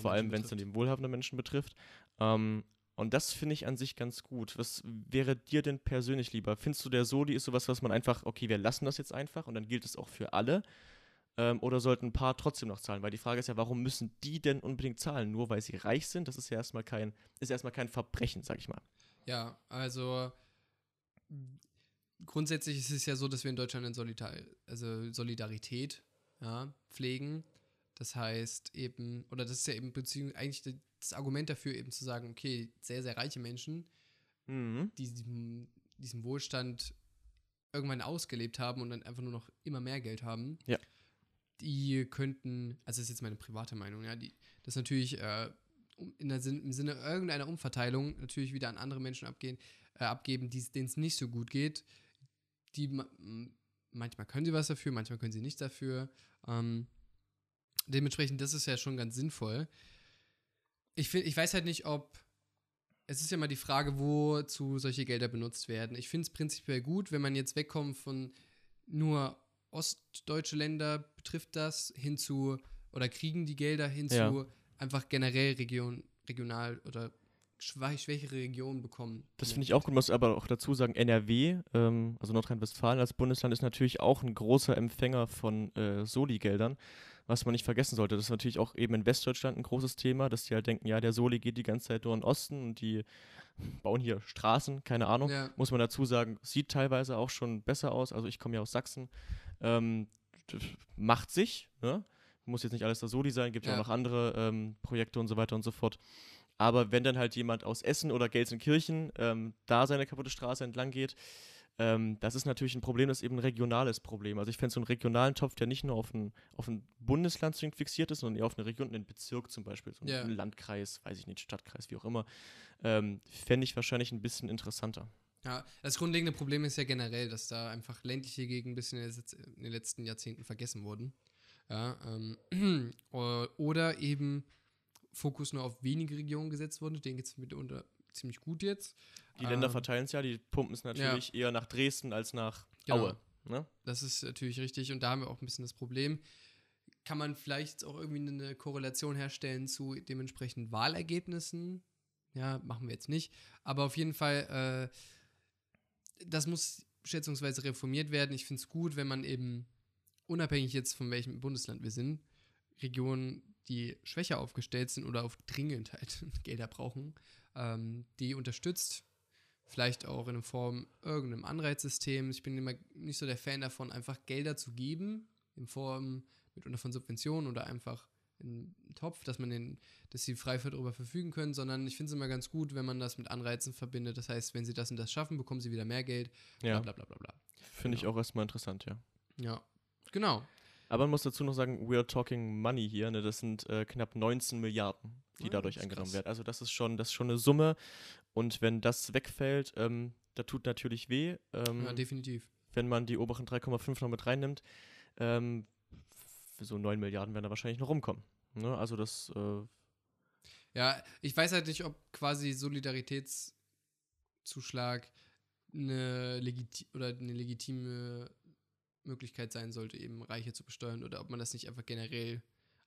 Vor allem, wenn es dann eben wohlhabende Menschen betrifft. Ähm, und das finde ich an sich ganz gut. Was wäre dir denn persönlich lieber? Findest du, der Soli ist sowas, was man einfach, okay, wir lassen das jetzt einfach und dann gilt es auch für alle? Ähm, oder sollten ein paar trotzdem noch zahlen? Weil die Frage ist ja, warum müssen die denn unbedingt zahlen? Nur weil sie reich sind? Das ist ja erstmal kein, ist erstmal kein Verbrechen, sag ich mal. Ja, also grundsätzlich ist es ja so, dass wir in Deutschland eine Solidar also Solidarität ja, pflegen. Das heißt eben, oder das ist ja eben beziehungsweise eigentlich das Argument dafür, eben zu sagen, okay, sehr, sehr reiche Menschen, Mhm. die diesem, diesem Wohlstand irgendwann ausgelebt haben und dann einfach nur noch immer mehr Geld haben, Ja. die könnten, also das ist jetzt meine private Meinung, ja, die das natürlich äh, in der Sinn, im Sinne irgendeiner Umverteilung natürlich wieder an andere Menschen abgehen, äh, abgeben, die- denen es nicht so gut geht. Die manchmal können sie was dafür, manchmal können sie nicht dafür. Ähm, dementsprechend, das ist ja schon ganz sinnvoll. Ich, find, ich weiß halt nicht, ob es ist ja mal die Frage, wozu solche Gelder benutzt werden. Ich finde es prinzipiell gut, wenn man jetzt wegkommt von nur ostdeutsche Länder betrifft das hin zu oder kriegen die Gelder hin Ja. einfach generell Region, regional oder schwächere Regionen bekommen. Das finde ich auch gut, muss aber auch dazu sagen, NRW, ähm, also Nordrhein-Westfalen als Bundesland, ist natürlich auch ein großer Empfänger von äh, Soli-Geldern, was man nicht vergessen sollte. Das ist natürlich auch eben in Westdeutschland ein großes Thema, dass die halt denken, ja, der Soli geht die ganze Zeit nur in den Osten und die bauen hier Straßen, keine Ahnung. Ja, Muss man dazu sagen, sieht teilweise auch schon besser aus. Also ich komme ja aus Sachsen. Ähm, macht sich, ne? Muss jetzt nicht alles der Soli sein, gibt ja, Ja. auch noch andere ähm, Projekte und so weiter und so fort. Aber wenn dann halt jemand aus Essen oder Gelsenkirchen ähm, da seine kaputte Straße entlang geht, ähm, das ist natürlich ein Problem, das ist eben ein regionales Problem. Also ich fände so einen regionalen Topf, der nicht nur auf ein, auf ein Bundesland fixiert ist, sondern eher auf eine Region, einen Bezirk zum Beispiel, so Ja. einen Landkreis, weiß ich nicht, Stadtkreis, wie auch immer, ähm, fände ich wahrscheinlich ein bisschen interessanter. ja, das grundlegende Problem ist ja generell, dass da einfach ländliche Gegenden ein bisschen in den den letzten Jahrzehnten vergessen wurden. Ja, ähm, oder eben Fokus nur auf wenige Regionen gesetzt wurde. Denen geht es mitunter ziemlich gut jetzt. Die Länder Ähm, verteilen es ja, die pumpen es natürlich eher nach Dresden als nach Genau. Aue. Ne? Das ist natürlich richtig und da haben wir auch ein bisschen das Problem. Kann man vielleicht auch irgendwie eine Korrelation herstellen zu dementsprechend Wahlergebnissen? Ja, machen wir jetzt nicht. Aber auf jeden Fall, äh, das muss schätzungsweise reformiert werden. Ich finde es gut, wenn man eben, unabhängig jetzt von welchem Bundesland wir sind, Regionen, die schwächer aufgestellt sind oder auf dringend halt Gelder brauchen, ähm, die unterstützt. Vielleicht auch in Form irgendeinem Anreizsystem. Ich bin immer nicht so der Fan davon, einfach Gelder zu geben, in Form mitunter von Subventionen oder einfach in einen Topf, dass man den, dass sie frei darüber verfügen können, sondern ich finde es immer ganz gut, wenn man das mit Anreizen verbindet. Das heißt, wenn sie das und das schaffen, bekommen sie wieder mehr Geld. Ja, Bla bla bla bla finde ich genau. auch erstmal interessant, ja. Ja, genau. Aber man muss dazu noch sagen, we are talking money hier, ne? Das sind äh, knapp 19 Milliarden, die Ja, dadurch eingenommen werden. Also das ist schon, das ist schon eine Summe. Und wenn das wegfällt, ähm, da tut natürlich weh. Ähm, Ja, definitiv. wenn man die oberen 3,5 noch mit reinnimmt, ähm, so 9 Milliarden werden da wahrscheinlich noch rumkommen. Ne? Also das, äh, Ja, ich weiß halt nicht, ob quasi Solidaritätszuschlag eine, legiti oder eine legitime Möglichkeit sein sollte, eben Reiche zu besteuern oder ob man das nicht einfach generell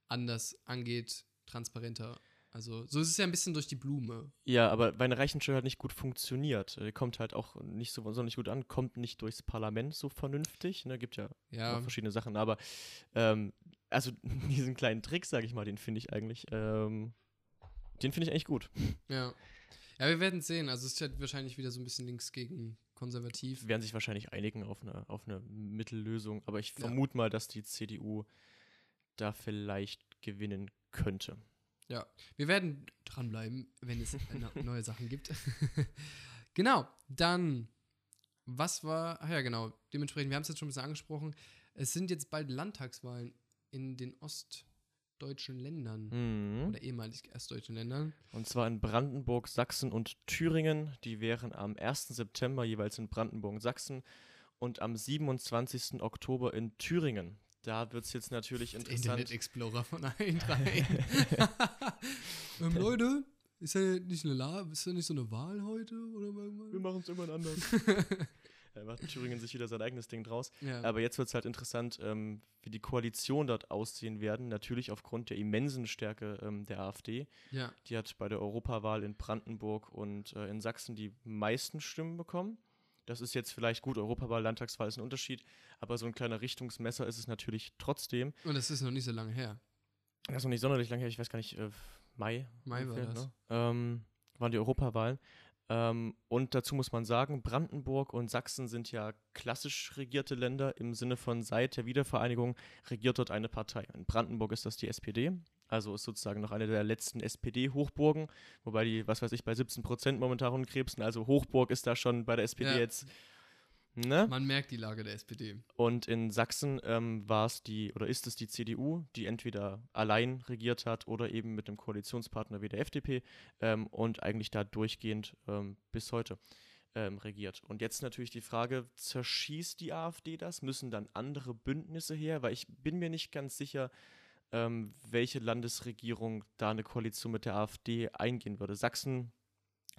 anders angeht, transparenter. Also, so ist es ja ein bisschen durch die Blume. ja, aber weil eine Reichensteuer halt nicht gut funktioniert, äh, kommt halt auch nicht so sonderlich gut an, kommt nicht durchs Parlament so vernünftig, ne? Gibt ja Ja, verschiedene Sachen, aber ähm, also diesen kleinen Trick, sage ich mal, den finde ich eigentlich, ähm, den finde ich eigentlich gut. ja. Ja, wir werden sehen. Also, es ist halt wahrscheinlich wieder so ein bisschen links gegen konservativ. werden sich wahrscheinlich einigen auf eine, auf eine Mittellösung, aber ich Ja. vermute mal, dass die CDU da vielleicht gewinnen könnte. Ja, wir werden dranbleiben, wenn es ne- neue Sachen gibt. genau, dann, was war, ach ja genau, dementsprechend, wir haben es jetzt schon ein bisschen angesprochen, es sind jetzt bald Landtagswahlen in den ostdeutschen Ländern Mhm. oder ehemalig ostdeutschen Ländern. Und zwar in Brandenburg, Sachsen und Thüringen. Die wären am 1. September jeweils in Brandenburg und Sachsen und am 27. Oktober in Thüringen. Da wird es jetzt natürlich interessant. Internet Explorer von allen drei. ähm, Leute, ist ja nicht eine La ist ja nicht so eine Wahl heute oder irgendwann? Wir machen es irgendwann anders. da macht Thüringen sich wieder sein eigenes Ding draus. ja. Aber jetzt wird es halt interessant, ähm, wie die Koalition dort aussehen werden. Natürlich aufgrund der immensen Stärke ähm, der AfD. ja. Die hat bei der Europawahl in Brandenburg und äh, in Sachsen die meisten Stimmen bekommen. Das ist jetzt vielleicht gut, Europawahl, Landtagswahl ist ein Unterschied, aber so ein kleiner Richtungsmesser ist es natürlich trotzdem. Und das ist noch nicht so lange her. Das ist noch nicht sonderlich lange her, ich weiß gar nicht, äh, Mai. Mai war das. Ne? Ähm, waren die Europawahlen. Ähm, und dazu muss man sagen, Brandenburg und Sachsen sind ja klassisch regierte Länder im Sinne von seit der Wiedervereinigung regiert dort eine Partei. In Brandenburg ist das die SPD, also ist sozusagen noch eine der letzten SPD-Hochburgen, wobei die, was weiß ich, bei 17 Prozent momentan rumkrebsen. Also Hochburg ist da schon bei der SPD Ja. jetzt. Ne? Man merkt die Lage der SPD. Und in Sachsen ähm, war es die oder ist es die CDU, die entweder allein regiert hat oder eben mit einem Koalitionspartner wie der FDP ähm, und eigentlich da durchgehend ähm, bis heute ähm, regiert. Und jetzt natürlich die Frage, zerschießt die AfD das? Müssen dann andere Bündnisse her? Weil ich bin mir nicht ganz sicher, ähm, welche Landesregierung da eine Koalition mit der AfD eingehen würde. Sachsen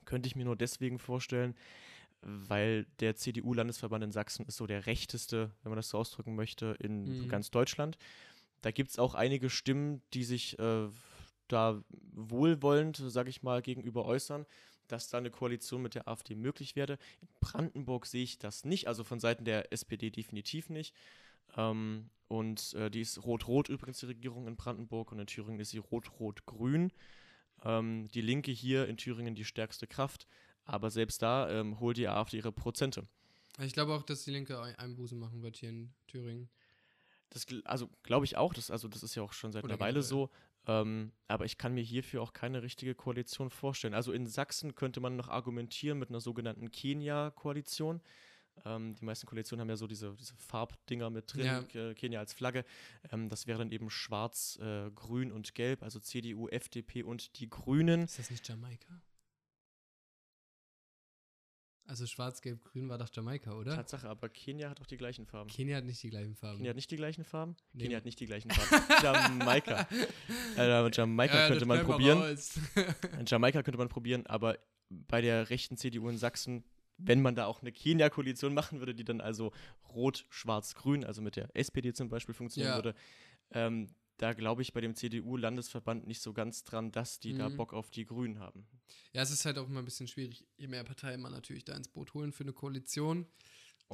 könnte ich mir nur deswegen vorstellen, weil der CDU-Landesverband in Sachsen ist so der rechteste, wenn man das so ausdrücken möchte, in Mhm. ganz Deutschland. Da gibt es auch einige Stimmen, die sich äh, da wohlwollend, sage ich mal, gegenüber äußern, dass da eine Koalition mit der AfD möglich wäre. In Brandenburg sehe ich das nicht, also von Seiten der SPD definitiv nicht. Ähm, und äh, die ist rot-rot übrigens, die Regierung in Brandenburg, und in Thüringen ist sie rot-rot-grün. Ähm, die Linke hier in Thüringen die stärkste Kraft. Aber selbst da ähm, holt die AfD ihre Prozente. Ich glaube auch, dass die Linke ein- Einbuße machen wird hier in Thüringen. Das, also glaube ich auch, das, also das ist ja auch schon seit Oder einer Weile so. Ähm, aber ich kann mir hierfür auch keine richtige Koalition vorstellen. Also in Sachsen könnte man noch argumentieren mit einer sogenannten Kenia-Koalition. Ähm, die meisten Koalitionen haben ja so diese, diese Farbdinger mit drin, Ja. Ke- Kenia als Flagge. Ähm, das wäre dann eben schwarz, äh, grün und gelb, also CDU, FDP und die Grünen. Ist das nicht Jamaika? Also schwarz, gelb, grün war doch Jamaika, oder? Tatsache, aber Kenia hat auch die gleichen Farben. Kenia hat nicht die gleichen Farben. Kenia hat nicht die gleichen Farben? Nee. Kenia hat nicht die gleichen Farben. Jamaika. Äh, Jamaika Ja, könnte man probieren. Jamaika könnte man probieren, aber bei der rechten CDU in Sachsen, wenn man da auch eine Kenia-Koalition machen würde, die dann also rot, schwarz, grün, also mit der SPD zum Beispiel funktionieren Ja. würde, ähm, da glaube ich bei dem CDU-Landesverband nicht so ganz dran, dass die da Mhm. Bock auf die Grünen haben. ja, es ist halt auch immer ein bisschen schwierig, je mehr Parteien man natürlich da ins Boot holen für eine Koalition.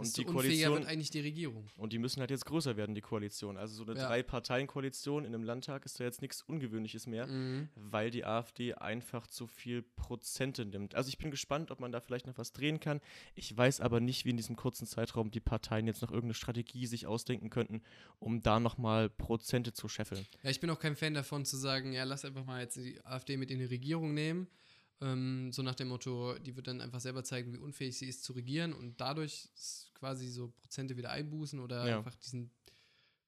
Und desto die Koalition, wird eigentlich die Regierung. und die müssen halt jetzt größer werden, die Koalition. Also so eine Ja. Drei-Parteien-Koalition in einem Landtag ist da jetzt nichts Ungewöhnliches mehr. Mhm. weil die AfD einfach zu viel Prozente nimmt. Also ich bin gespannt, ob man da vielleicht noch was drehen kann. Ich weiß aber nicht, wie in diesem kurzen Zeitraum die Parteien jetzt noch irgendeine Strategie sich ausdenken könnten, um da nochmal Prozente zu scheffeln. Ja, ich bin auch kein Fan davon zu sagen, ja, lass einfach mal jetzt die AfD mit in die Regierung nehmen. Ähm, so nach dem Motto, die wird dann einfach selber zeigen, wie unfähig sie ist zu regieren und dadurch quasi so Prozente wieder einbußen oder Ja. einfach diesen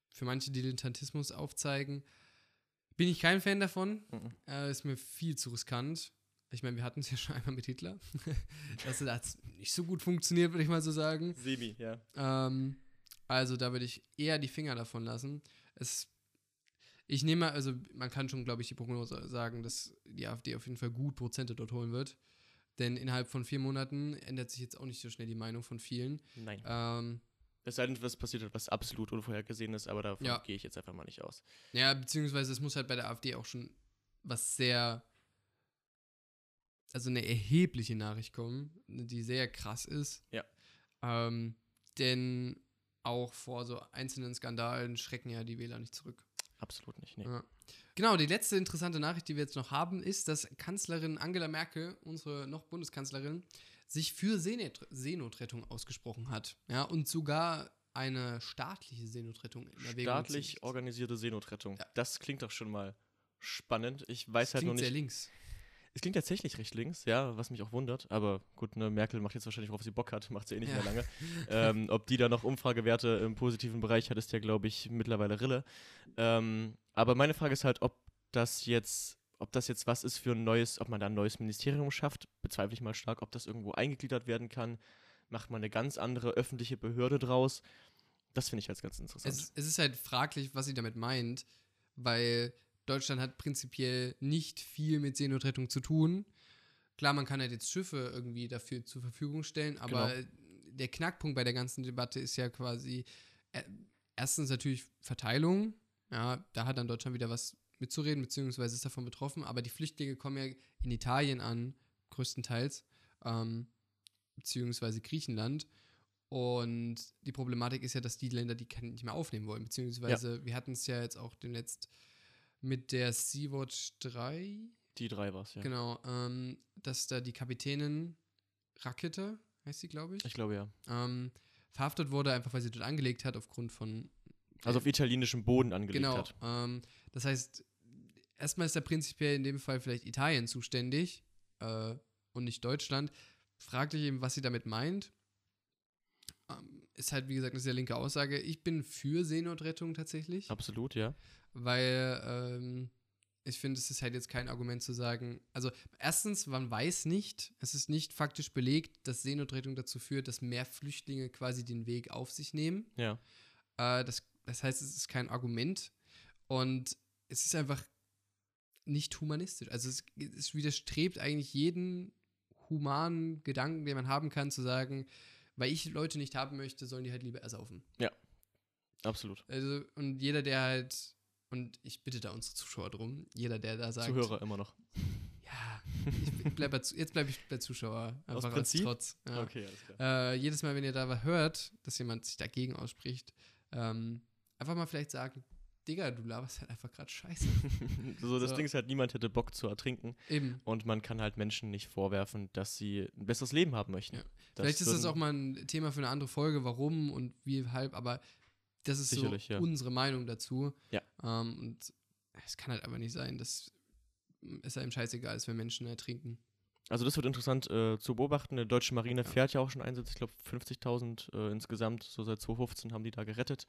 für manche Dilettantismus aufzeigen. Bin ich kein Fan davon. Mhm. Äh, ist mir viel zu riskant. Ich meine, wir hatten es ja schon einmal mit Hitler. das hat nicht so gut funktioniert, würde ich mal so sagen. Sebi, ja. Ähm, also da würde ich eher die Finger davon lassen. Es, ich nehme, also man kann schon, glaube ich, die Prognose sagen, dass die AfD auf jeden Fall gut Prozente dort holen wird. Denn innerhalb von vier Monaten ändert sich jetzt auch nicht so schnell die Meinung von vielen. Nein. Ähm, Es sei denn, was passiert hat, was absolut unvorhergesehen ist, aber davon Ja. gehe ich jetzt einfach mal nicht aus. ja, beziehungsweise es muss halt bei der AfD auch schon was sehr, also eine erhebliche Nachricht kommen, die sehr krass ist. Ja. Ähm, denn auch vor so einzelnen Skandalen schrecken ja die Wähler nicht zurück. Absolut nicht. Nee. Ja. Genau, die letzte interessante Nachricht, die wir jetzt noch haben, ist, dass Kanzlerin Angela Merkel, unsere noch Bundeskanzlerin, sich für Seenot Seenotrettung ausgesprochen hat. Ja, und sogar eine staatliche Seenotrettung in Erwägung Staatlich zieht. organisierte Seenotrettung. Ja. Das klingt doch schon mal spannend. Ich weiß Das halt noch klingt nicht. sehr links. Es klingt tatsächlich recht links, ja, was mich auch wundert. Aber gut, ne, Merkel macht jetzt wahrscheinlich, worauf sie Bock hat, macht sie eh nicht Ja. mehr lange. ähm, ob die da noch Umfragewerte im positiven Bereich hat, ist ja, glaube ich, mittlerweile Rille. Ähm, aber meine Frage ist halt, ob das jetzt, ob das jetzt was ist für ein neues, ob man da ein neues Ministerium schafft, bezweifle ich mal stark, ob das irgendwo eingegliedert werden kann macht man eine ganz andere öffentliche Behörde draus. Das finde ich halt ganz interessant. Es, es ist halt fraglich, was sie damit meint, weil Deutschland hat prinzipiell nicht viel mit Seenotrettung zu tun. Klar, man kann halt jetzt Schiffe irgendwie dafür zur Verfügung stellen, aber Genau. der Knackpunkt bei der ganzen Debatte ist ja quasi äh, erstens natürlich Verteilung. Ja, da hat dann Deutschland wieder was mitzureden, beziehungsweise ist davon betroffen. Aber die Flüchtlinge kommen ja in Italien an, größtenteils, ähm, beziehungsweise Griechenland. Und die Problematik ist ja, dass die Länder die nicht mehr aufnehmen wollen. Beziehungsweise, wir hatten es ja jetzt auch demnächst mit der Sea-Watch 3, Die drei war es, ja. genau, ähm, dass da die Kapitänin Rakete, heißt sie, glaube ich, Ich glaube ja. ähm, verhaftet wurde, einfach weil sie dort angelegt hat, aufgrund von Also auf italienischem Boden angelegt genau. hat. Ähm, das heißt, erstmal ist da prinzipiell in dem Fall vielleicht Italien zuständig äh, und nicht Deutschland. Fraglich eben, was sie damit meint. Ist halt, wie gesagt, eine sehr linke Aussage. Ich bin für Seenotrettung tatsächlich, Absolut, ja. weil ähm, ich finde, es ist halt jetzt kein Argument zu sagen. Also, erstens, man weiß nicht, es ist nicht faktisch belegt, dass Seenotrettung dazu führt, dass mehr Flüchtlinge quasi den Weg auf sich nehmen. Ja. Äh, das, das heißt, es ist kein Argument und es ist einfach nicht humanistisch. Also es, es widerstrebt eigentlich jeden humanen Gedanken, den man haben kann, zu sagen, weil ich Leute nicht haben möchte, sollen die halt lieber ersaufen. Absolut. Also, und jeder, der halt, und ich bitte da unsere Zuschauer drum, jeder, der da sagt, Zuhörer immer noch. ja, ich bleib jetzt bleibe ich bei Zuschauer, einfach aus, Prinzip? Trotz. Ja. Okay, alles klar. Äh, jedes Mal, wenn ihr da was hört, dass jemand sich dagegen ausspricht, ähm, einfach mal vielleicht sagen, Digga, du laberst halt einfach gerade scheiße. so, das so. Ding ist halt, niemand hätte Bock zu ertrinken. Eben. Und man kann halt Menschen nicht vorwerfen, dass sie ein besseres Leben haben möchten. Ja. Vielleicht ist das auch mal ein Thema für eine andere Folge, warum und wie halb, aber das ist so ja. unsere Meinung dazu. Ja. Ähm, und es kann halt aber nicht sein, dass es einem scheißegal ist, wenn Menschen ertrinken. Also das wird interessant äh, zu beobachten. Die deutsche Marine fährt ja auch schon Einsätze. Ich glaube 50.000 äh, insgesamt. So seit 2015 haben die da gerettet.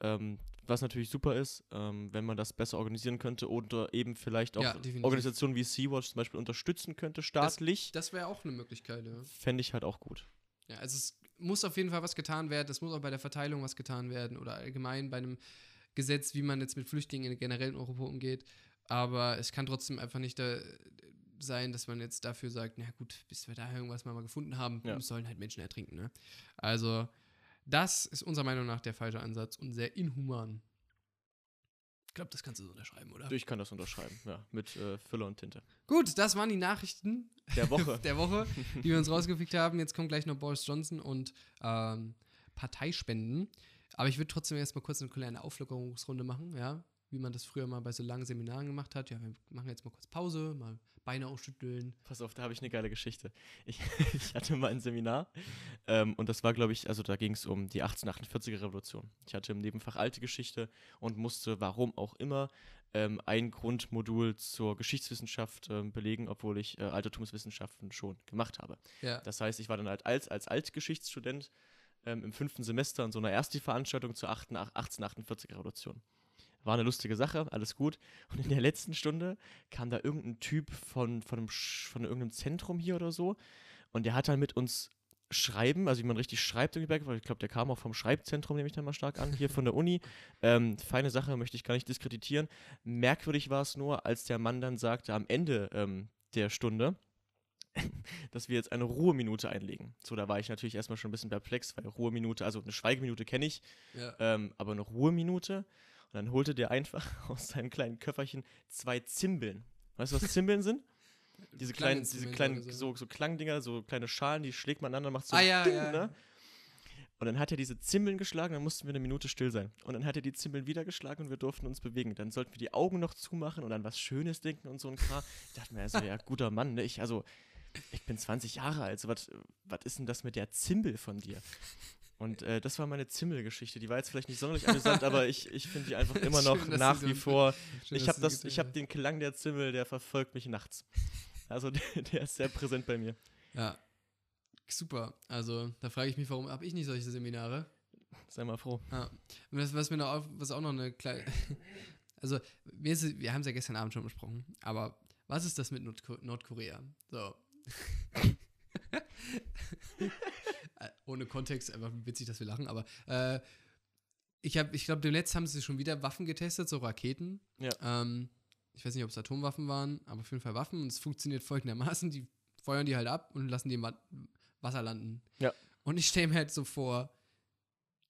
Ähm, was natürlich super ist, ähm, wenn man das besser organisieren könnte oder eben vielleicht auch Ja. Organisationen wie Sea-Watch zum Beispiel unterstützen könnte, staatlich, Das wäre auch eine Möglichkeit, ja. fände ich halt auch gut. Ja, also es muss auf jeden Fall was getan werden. Es muss auch bei der Verteilung was getan werden oder allgemein bei einem Gesetz, wie man jetzt mit Flüchtlingen generell in Europa umgeht. Aber es kann trotzdem einfach nicht da sein, dass man jetzt dafür sagt, na gut, bis wir da irgendwas mal, mal gefunden haben, Ja. sollen halt Menschen ertrinken. Ne? Also das ist unserer Meinung nach der falsche Ansatz und sehr inhuman. Ich glaube, das kannst du so unterschreiben, oder? Ich kann das unterschreiben, ja, mit äh, Füller und Tinte. Gut, das waren die Nachrichten Der Woche. der Woche, die wir uns rausgepickt haben. Jetzt kommt gleich noch Boris Johnson und ähm, Parteispenden. Aber ich würde trotzdem erstmal kurz eine kleine Auflockerungsrunde machen, ja. Wie man das früher mal bei so langen Seminaren gemacht hat. Ja, wir machen jetzt mal kurz Pause, mal Beine ausschütteln. Pass auf, da habe ich eine geile Geschichte. Ich, ich hatte mal ein Seminar ähm, und das war, glaube ich, also da ging es um die 1848er Revolution. Ich hatte im Nebenfach alte Geschichte und musste, warum auch immer, ähm, ein Grundmodul zur Geschichtswissenschaft ähm, belegen, obwohl ich äh, Altertumswissenschaften schon gemacht habe. Ja. Das heißt, ich war dann halt als, als Altgeschichtsstudent ähm, im fünften Semester in so einer Ersti-Veranstaltung zur 8 1848er Revolution. War eine lustige Sache, alles gut. Und in der letzten Stunde kam da irgendein Typ von, von, einem, von irgendeinem Zentrum hier oder so. Und der hat dann mit uns Schreiben, also wie man richtig schreibt, irgendwie bei- weil ich glaube, der kam auch vom Schreibzentrum, nehme ich dann mal stark an, hier von der Uni. Ähm, feine Sache, möchte ich gar nicht diskreditieren. Merkwürdig war es nur, als der Mann dann sagte, am Ende ähm, der Stunde, dass wir jetzt eine Ruheminute einlegen. So, da war ich natürlich erstmal schon ein bisschen perplex, weil Ruheminute, also eine Schweigeminute kenne ich, ja. ähm, aber eine Ruheminute. Und dann holte der einfach aus seinem kleinen Köfferchen zwei Zimbeln. Weißt du, was Zimbeln sind? Diese kleinen, diese kleinen, so, so Klangdinger, so kleine Schalen, die schlägt man aneinander, macht so Ah, ja, Ding, ja. ne? Und dann hat er diese Zimbeln geschlagen, dann mussten wir eine Minute still sein. Und dann hat er die Zimbeln wieder geschlagen und wir durften uns bewegen. Dann sollten wir die Augen noch zumachen und an was Schönes denken und so ein Kram. Ich dachte mir, also, ja, guter Mann, ne? Ich, also, ich bin 20 Jahre alt, so was ist denn das mit der Zimbel von dir? Und äh, das war meine Zimbelgeschichte. Die war jetzt vielleicht nicht sonderlich amüsant, aber ich, ich finde die einfach immer noch Schön, nach wie so- vor. Schön, Ich habe gezählt den Klang der Zimbel, der verfolgt mich nachts. Also der, der ist sehr präsent bei mir. Ja. Super. Also, da frage ich mich, warum habe ich nicht solche Seminare? Sei mal froh. Ja. Und das, was mir noch auf, was auch noch eine kleine. Also, wir, wir haben es ja gestern Abend schon besprochen, aber was ist das mit Nordko Nordkorea? So. Ohne Kontext, einfach witzig, dass wir lachen, aber äh, ich, hab, ich glaube, demnächst haben sie schon wieder Waffen getestet, so Raketen. Ja. Ähm, ich weiß nicht, ob es Atomwaffen waren, aber auf jeden Fall Waffen. Und es funktioniert folgendermaßen: die feuern die halt ab und lassen die im Wa Wasser landen. Ja. Und ich stelle mir halt so vor,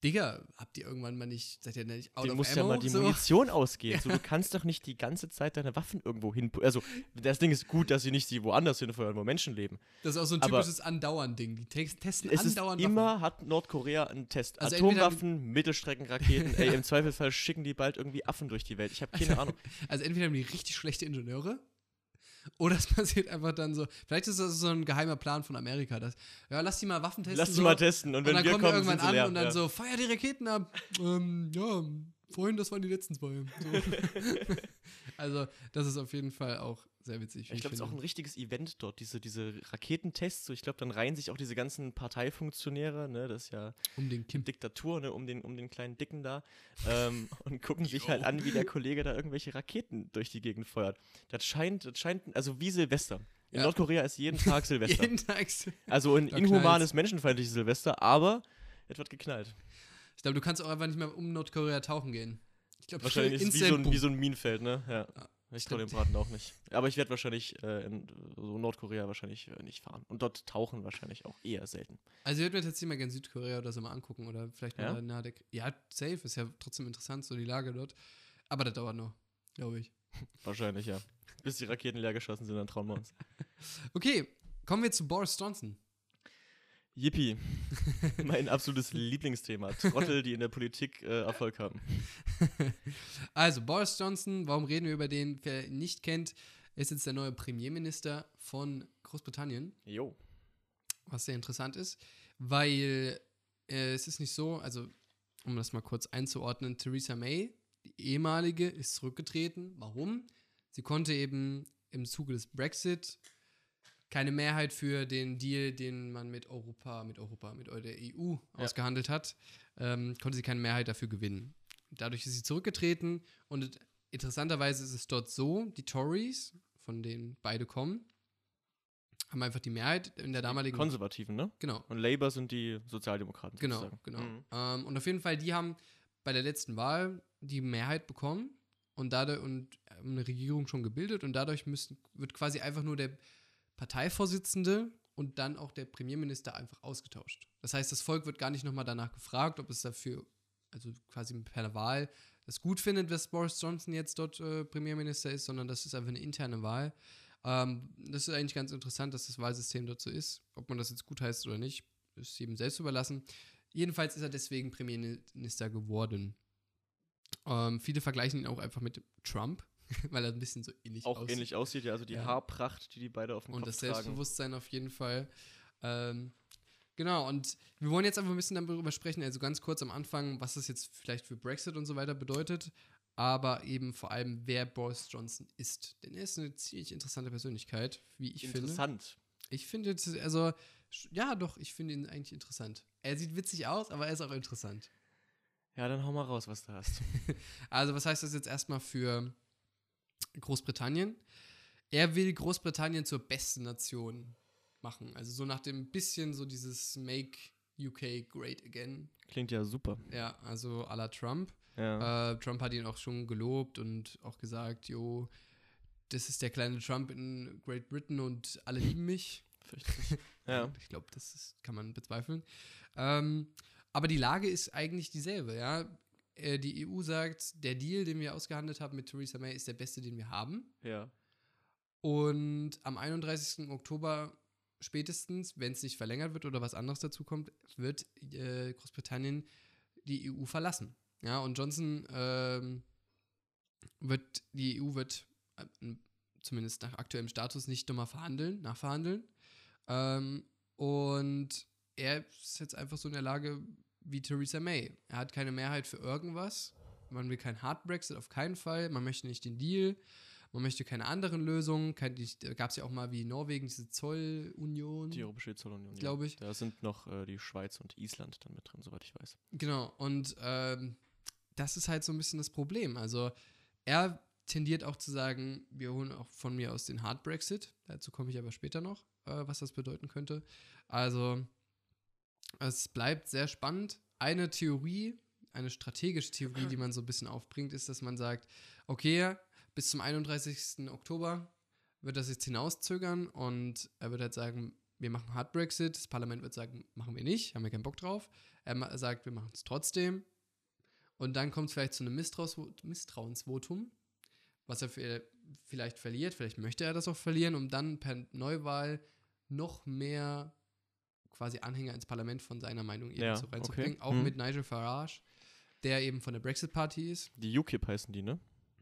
Digga, habt ihr irgendwann mal nicht, seid ihr nicht out Du of musst ammo? ja mal die so? Munition ausgehen. So, du kannst doch nicht die ganze Zeit deine Waffen irgendwo hin. Also, das Ding ist gut, dass sie nicht sie woanders hinfeuern, wo Menschen leben. Das ist auch so ein Aber- typisches Andauern-Ding. Die te testen Es ist andauernd immer, hat Nordkorea einen Test. Also Atomwaffen, Mittelstreckenraketen. Ey, im Zweifelsfall schicken die bald irgendwie Affen durch die Welt. Ich habe keine Ahnung. Also entweder haben die richtig schlechte Ingenieure oder es passiert einfach dann so. Vielleicht ist das so ein geheimer Plan von Amerika. Dass, ja, lass die mal Waffen testen. Lass die so, mal testen. Und Und wenn dann wir kommen wir irgendwann an leer. und dann ja. so, feuer die Raketen ab. ähm, ja, vorhin, das waren die letzten zwei. So. also, das ist auf jeden Fall auch sehr witzig. Ich glaube, es ist auch ein richtiges Event dort, diese, diese Raketentests. So, ich glaube, dann reihen sich auch diese ganzen Parteifunktionäre, ne, das ist ja um den Kim. Diktatur, ne, um den, um den kleinen Dicken da, ähm, und gucken sich halt an, wie der Kollege da irgendwelche Raketen durch die Gegend feuert. Das scheint, das scheint, also wie Silvester. In Ja. Nordkorea ist jeden Tag Silvester. Jeden Tag. so- also ein inhumanes, menschenfeindliches Silvester, aber es wird geknallt. Ich glaube, du kannst auch einfach nicht mehr um Nordkorea tauchen gehen. Ich glaube, Wahrscheinlich ist es wie so, ein, wie so ein Minenfeld, ne? Ja. Ich traue dem Braten auch nicht. Aber ich werde wahrscheinlich äh, in so Nordkorea wahrscheinlich äh, nicht fahren. Und dort tauchen wahrscheinlich auch eher selten. Also ich würde mir tatsächlich mal gerne Südkorea oder so mal angucken oder vielleicht mal Ja? da nahe der Ja, safe, ist ja trotzdem interessant, so die Lage dort. Aber das dauert noch, glaube ich. Wahrscheinlich, ja. Bis die Raketen leer geschossen sind, dann trauen wir uns. Okay, kommen wir zu Boris Johnson. Yippie. mein absolutes Lieblingsthema. Trottel, die in der Politik äh, Erfolg haben. also, Boris Johnson, warum reden wir über den? Wer ihn nicht kennt, ist jetzt der neue Premierminister von Großbritannien, Jo. was sehr interessant ist, weil äh, es ist nicht so, also um das mal kurz einzuordnen, Theresa May, die ehemalige, ist zurückgetreten. Warum? Sie konnte eben im Zuge des Brexit keine Mehrheit für den Deal, den man mit Europa, mit Europa, mit der EU ausgehandelt hat, ähm, konnte sie keine Mehrheit dafür gewinnen. Dadurch ist sie zurückgetreten und interessanterweise ist es dort so, die Tories, von denen beide kommen, haben einfach die Mehrheit in der damaligen Konservativen, ne? Genau, Und Labour sind die Sozialdemokraten. genau, sozusagen. genau. Mhm. Ähm, und auf jeden Fall, die haben bei der letzten Wahl die Mehrheit bekommen und dadurch und ähm, eine Regierung schon gebildet und dadurch müssen, wird quasi einfach nur der Parteivorsitzende und dann auch der Premierminister einfach ausgetauscht. Das heißt, das Volk wird gar nicht nochmal danach gefragt, ob es dafür, also quasi per Wahl, das gut findet, dass Boris Johnson jetzt dort äh, Premierminister ist, sondern das ist einfach eine interne Wahl. Ähm, das ist eigentlich ganz interessant, dass das Wahlsystem dort so ist. Ob man das jetzt gut heißt oder nicht, ist jedem selbst überlassen. Jedenfalls ist er deswegen Premierminister geworden. Ähm, viele vergleichen ihn auch einfach mit Trump, weil er ein bisschen so ähnlich Auch aussieht. ähnlich aussieht, ja. Also die Ja. Haarpracht, die die beide auf dem Und Kopf das tragen. Selbstbewusstsein auf jeden Fall. Ähm, genau, und wir wollen jetzt einfach ein bisschen darüber sprechen, also ganz kurz am Anfang, was das jetzt vielleicht für Brexit und so weiter bedeutet, aber eben vor allem, wer Boris Johnson ist. Denn er ist eine ziemlich interessante Persönlichkeit, wie ich finde. Interessant. Ich finde, also, ja, doch, ich finde ihn eigentlich interessant. Er sieht witzig aus, aber er ist auch interessant. Ja, dann hau mal raus, was du hast. Also, was heißt das jetzt erstmal für Großbritannien? Er will Großbritannien zur besten Nation machen. Also so nach dem bisschen so dieses Make UK Great Again. Klingt ja super. Ja, also à la Trump. Ja. Äh, Trump hat ihn auch schon gelobt und auch gesagt, jo, das ist der kleine Trump in Great Britain und alle lieben mich. Ja. Ich glaube, das ist, kann man bezweifeln. Ähm, aber die Lage ist eigentlich dieselbe, ja. Äh, Die EU sagt, der Deal, den wir ausgehandelt haben mit Theresa May, ist der beste, den wir haben. Ja. Und am 31. Oktober spätestens, wenn es nicht verlängert wird oder was anderes dazu kommt, wird äh, Großbritannien die EU verlassen. Ja, und Johnson ähm, wird, die EU wird äh, zumindest nach aktuellem Status nicht nochmal verhandeln, nachverhandeln. Ähm, und er ist jetzt einfach so in der Lage wie Theresa May. Er hat keine Mehrheit für irgendwas. Man will keinen Hard Brexit, auf keinen Fall. Man möchte nicht den Deal. Man möchte keine anderen Lösungen. Kein, da gab es ja auch mal wie Norwegen diese Zollunion. Die Europäische Zollunion. ja. Glaub ich. Da sind noch äh, die Schweiz und Island dann mit drin, soweit ich weiß. Genau, und ähm, das ist halt so ein bisschen das Problem. Also er tendiert auch zu sagen, wir holen auch von mir aus den Hard Brexit. Dazu komme ich aber später noch, äh, was das bedeuten könnte. Also Es bleibt sehr spannend. Eine Theorie, eine strategische Theorie, die man so ein bisschen aufbringt, ist, dass man sagt, okay, bis zum 31. Oktober wird das jetzt hinauszögern und er wird halt sagen, wir machen Hard Brexit. Das Parlament wird sagen, machen wir nicht, haben wir keinen Bock drauf. Er sagt, wir machen es trotzdem. Und dann kommt es vielleicht zu einem Misstrauensvotum, was er vielleicht verliert. Vielleicht möchte er das auch verlieren, um dann per Neuwahl noch mehr quasi Anhänger ins Parlament von seiner Meinung eben Ja, so reinzubringen. okay. Auch Mhm. mit Nigel Farage, der eben von der Brexit-Party ist. Die UKIP heißen die, ne?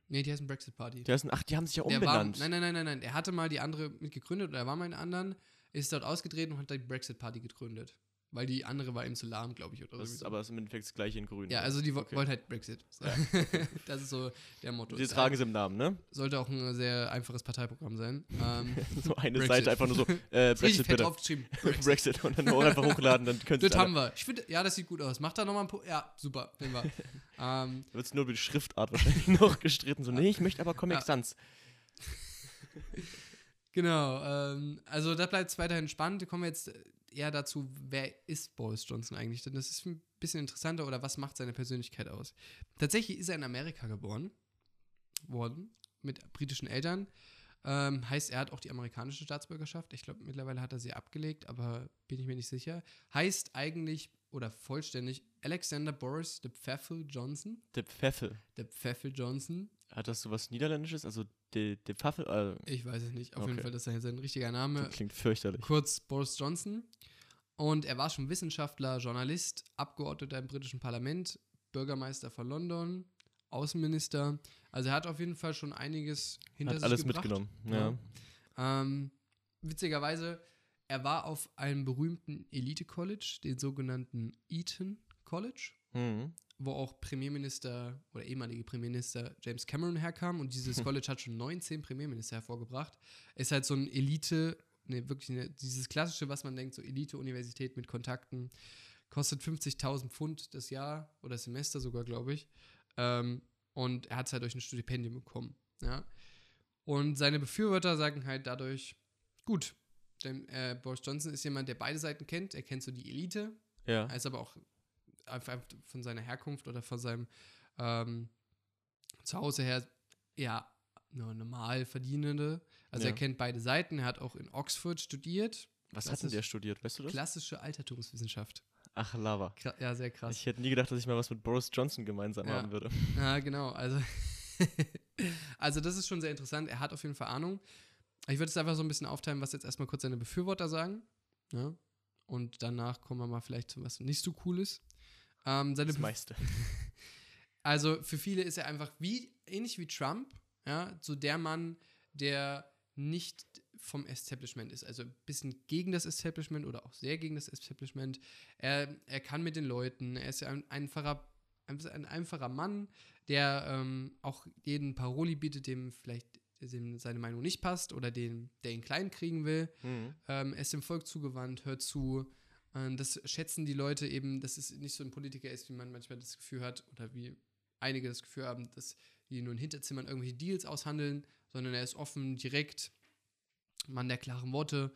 Nee, die heißen Brexit-Party. Die heißen, ach, die haben sich ja umbenannt. nein, nein, nein, nein, nein. Er hatte mal die andere mitgegründet oder er war mal in der anderen, ist dort ausgetreten und hat die Brexit-Party gegründet. Weil die andere war ihm zu lahm, glaube ich, oder das so. ist aber im Endeffekt das gleiche in grün. ja, also die Okay. wollten halt Brexit. Ja, das ist so der Motto. Die Es tragen sie im Namen, ne? Sollte auch ein sehr einfaches Parteiprogramm sein. Ähm, So eine Brexit. Seite einfach nur so, äh, ist Brexit bitte. draufgeschrieben. Brexit und dann einfach hochladen, dann könnt ihr Das haben wir. Ich finde, ja, das sieht gut aus. Macht da nochmal ein Po. Ja, super. Nehmen wir. ähm, Da wird es nur über die Schriftart wahrscheinlich noch gestritten. So, nee, ich möchte aber Comic Ja. Sans. Genau, ähm, also da bleibt es weiterhin spannend. Kommen wir jetzt eher dazu, wer ist Boris Johnson eigentlich? Denn das ist ein bisschen interessanter oder was macht seine Persönlichkeit aus? Tatsächlich ist er in Amerika geboren worden, mit britischen Eltern. Ähm, heißt, er hat auch die amerikanische Staatsbürgerschaft. Ich glaube, mittlerweile hat er sie abgelegt, aber bin ich mir nicht sicher. Heißt eigentlich oder vollständig Alexander Boris de Pfeffel Johnson. Der Pfeffel. De Pfeffel Johnson. Hat das so was Niederländisches? Also, der de Pfeffel? Äh, Ich weiß es nicht. Auf Okay. jeden Fall, das ist sein richtiger Name. das klingt fürchterlich. kurz Boris Johnson. Und er war schon Wissenschaftler, Journalist, Abgeordneter im britischen Parlament, Bürgermeister von London, Außenminister. Also er hat auf jeden Fall schon einiges hinter Hat sich alles gebracht. mitgenommen. Ja. Ja. Ähm, witzigerweise, er war auf einem berühmten Elite-College, den sogenannten Eton College, Mhm. wo auch Premierminister oder ehemalige Premierminister James Cameron herkam. Und dieses College hat schon 19 Premierminister hervorgebracht. Ist halt so ein Elite, ne, wirklich eine, dieses klassische, was man denkt, so Elite-Universität mit Kontakten. Kostet 50.000 Pfund das Jahr oder Semester sogar, glaube ich. Ähm, und er hat es halt durch ein Stipendium bekommen. Ja. Und seine Befürworter sagen halt dadurch, gut, denn äh, Boris Johnson ist jemand, der beide Seiten kennt. Er kennt so die Elite, Ja. er ist aber auch einfach von seiner Herkunft oder von seinem ähm, Zuhause her nur normal Verdienende. Also Ja. er kennt beide Seiten. Er hat auch in Oxford studiert. Was hat denn der studiert? Weißt du das? Klassische Altertumswissenschaft. Ach, Lava. Kra ja, sehr krass. Ich hätte nie gedacht, dass ich mal was mit Boris Johnson gemeinsam Ja. haben würde. Ja, genau. Also, also das ist schon sehr interessant. Er hat auf jeden Fall Ahnung. Ich würde es einfach so ein bisschen aufteilen, was jetzt erstmal kurz seine Befürworter sagen. Ja? Und danach kommen wir mal vielleicht zu was nicht so cool ist. Ähm, Das meiste. Also für viele ist er einfach wie, ähnlich wie Trump, ja, so der Mann, der nicht vom Establishment ist, also ein bisschen gegen das Establishment oder auch sehr gegen das Establishment. Er, er kann mit den Leuten, er ist ja ein einfacher, ein einfacher Mann, der ähm, auch jeden Paroli bietet, dem vielleicht dem seine Meinung nicht passt oder den, der ihn klein kriegen will. Mhm. Ähm, er ist dem Volk zugewandt, hört zu. Ähm, das schätzen die Leute eben, dass es nicht so ein Politiker ist, wie man manchmal das Gefühl hat, oder wie einige das Gefühl haben, dass die nur in Hinterzimmern irgendwelche Deals aushandeln, sondern er ist offen, direkt, Mann der klaren Worte.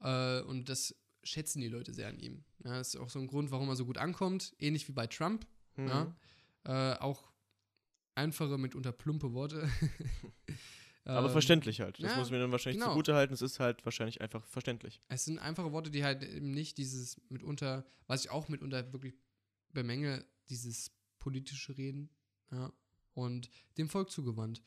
Äh, und das schätzen die Leute sehr an ihm. Ja, das ist auch so ein Grund, warum er so gut ankommt. Ähnlich wie bei Trump. Mhm. Ja? Äh, auch einfache, mitunter plumpe Worte. Aber Ähm, verständlich halt. Das ja, muss mir dann wahrscheinlich genau. zugute halten. Es ist halt wahrscheinlich einfach verständlich. Es sind einfache Worte, die halt eben nicht dieses mitunter, was ich auch mitunter wirklich bemängel, dieses politische Reden, ja, und dem Volk zugewandt.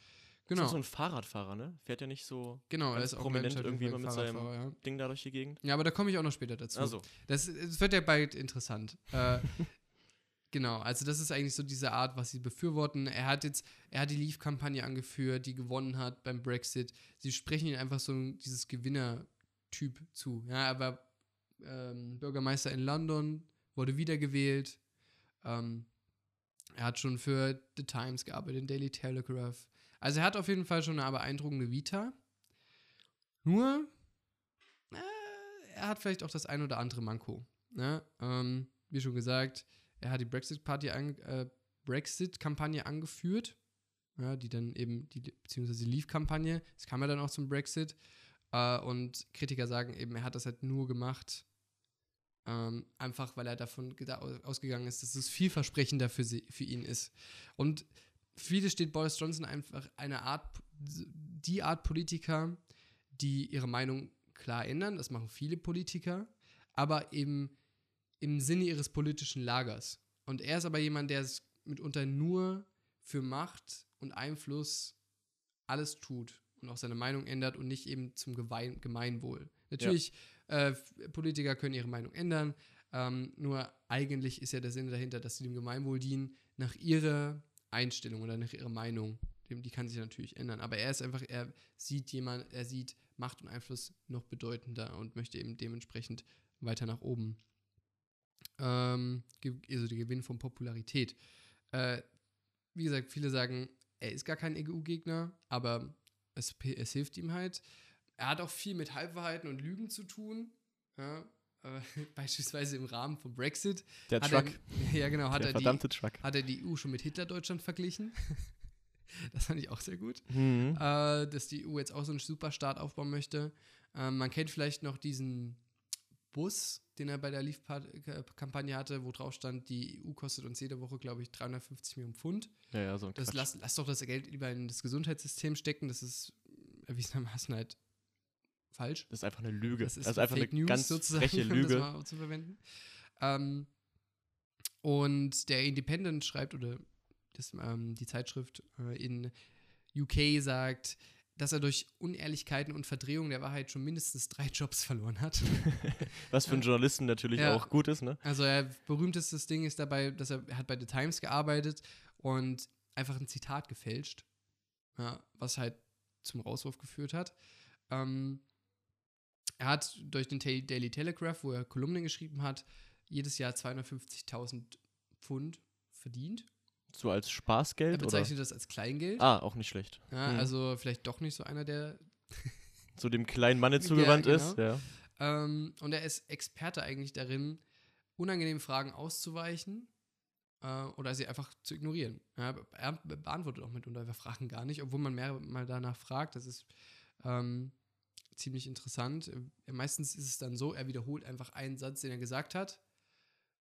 Genau, Ist auch so ein Fahrradfahrer, ne? Fährt ja nicht so genau, er ist auch prominent Mensch, irgendwie immer mit seinem ja. Ding da durch die Gegend. ja, aber da komme ich auch noch später dazu. Also, Das, es wird ja bald interessant. äh, genau, also das ist eigentlich so diese Art, was sie befürworten. Er hat jetzt, er hat die Leave-Kampagne angeführt, die gewonnen hat beim Brexit. Sie sprechen ihn einfach so dieses Gewinner-Typ zu. Ja, er war ähm, Bürgermeister in London, wurde wiedergewählt. Ähm, er hat schon für The Times gearbeitet, den Daily Telegraph. Also er hat auf jeden Fall schon eine beeindruckende Vita. Nur, äh, er hat vielleicht auch das ein oder andere Manko. Ne? Ähm, wie schon gesagt, er hat die Brexit-Party an, äh, Brexit-Kampagne angeführt, ja, die dann eben, die, beziehungsweise die Leave-Kampagne, es kam ja dann auch zum Brexit. Äh, und Kritiker sagen eben, er hat das halt nur gemacht, Ähm, einfach weil er davon ausgegangen ist, dass es vielversprechender für, sie, für ihn ist. Und viele steht Boris Johnson einfach eine Art, die Art Politiker, die ihre Meinung klar ändern. Das machen viele Politiker, aber eben im Sinne ihres politischen Lagers. Und er ist aber jemand, der es mitunter nur für Macht und Einfluss alles tut und auch seine Meinung ändert und nicht eben zum Gemeinwohl. Natürlich, ja. äh, Politiker können ihre Meinung ändern, ähm, nur eigentlich ist ja der Sinn dahinter, dass sie dem Gemeinwohl dienen, nach ihrer Einstellung oder nach ihrer Meinung. Die kann sich natürlich ändern. Aber er ist einfach, er sieht jemand, er sieht Macht und Einfluss noch bedeutender und möchte eben dementsprechend weiter nach oben. Ähm, also der Gewinn von Popularität. Äh, wie gesagt, viele sagen, er ist gar kein EU-Gegner, aber es, es hilft ihm halt. Er hat auch viel mit Halbwahrheiten und Lügen zu tun. Ja, äh, beispielsweise im Rahmen vom Brexit. Der Truck. Er, ja, genau. Hat Der er verdammte die, Truck. Hat er die EU schon mit Hitler-Deutschland verglichen? das fand ich auch sehr gut. Mhm. Äh, dass die EU jetzt auch so einen Superstaat aufbauen möchte. Ähm, man kennt vielleicht noch diesen Bus, den er bei der Leaf-Kampagne hatte, wo drauf stand, die EU kostet uns jede Woche, glaube ich, 350 Millionen Pfund. Ja, ja, so ein das lass, lass doch das Geld lieber in das Gesundheitssystem stecken. Das ist erwiesenermaßen halt falsch. Das ist einfach eine Lüge. Das ist, das ist einfach Fake eine News ganz sozusagen, freche um das Lüge. mal zu verwenden. Ähm, und der Independent schreibt, oder das, ähm, die Zeitschrift äh, in UK sagt, dass er durch Unehrlichkeiten und Verdrehung der Wahrheit schon mindestens drei Jobs verloren hat. Was für einen Journalisten natürlich Ja. auch gut ist, ne? Also er berühmtestes Ding ist dabei, dass er, er hat bei The Times gearbeitet und einfach ein Zitat gefälscht, ja, was halt zum Rauswurf geführt hat. Ähm, er hat durch den Daily Telegraph, wo er Kolumnen geschrieben hat, jedes Jahr 250.000 Pfund verdient. So als Er Spaßgeld oder? bezeichnet das als Kleingeld. Ah, auch nicht schlecht. Ja, Mhm. Also vielleicht doch nicht so einer, der So dem kleinen Manne Ja, zugewandt genau. ist, ja. Ähm, und er ist Experte eigentlich darin, unangenehmen Fragen auszuweichen äh, oder sie einfach zu ignorieren. Ja, er be- beantwortet auch mitunter Fragen gar nicht, obwohl man mehr mal danach fragt. Das ist ähm, ziemlich interessant. Äh, Meistens ist es dann so, er wiederholt einfach einen Satz, den er gesagt hat,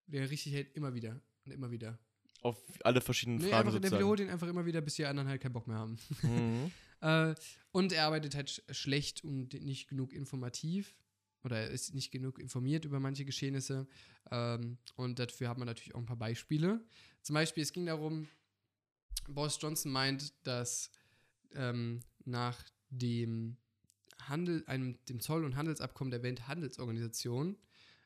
den er richtig hält, immer wieder und immer wieder. Auf alle verschiedenen Nee, Fragen einfach, der sozusagen. wiederholt ihn einfach immer wieder, bis die anderen halt keinen Bock mehr haben. Mhm. Äh, und er arbeitet halt sch schlecht und nicht genug informativ oder er ist nicht genug informiert über manche Geschehnisse. Ähm, und dafür hat man natürlich auch ein paar Beispiele. Zum Beispiel, es ging darum, Boris Johnson meint, dass ähm, nach dem Handel, einem, dem Zoll- und Handelsabkommen der Welthandelsorganisation,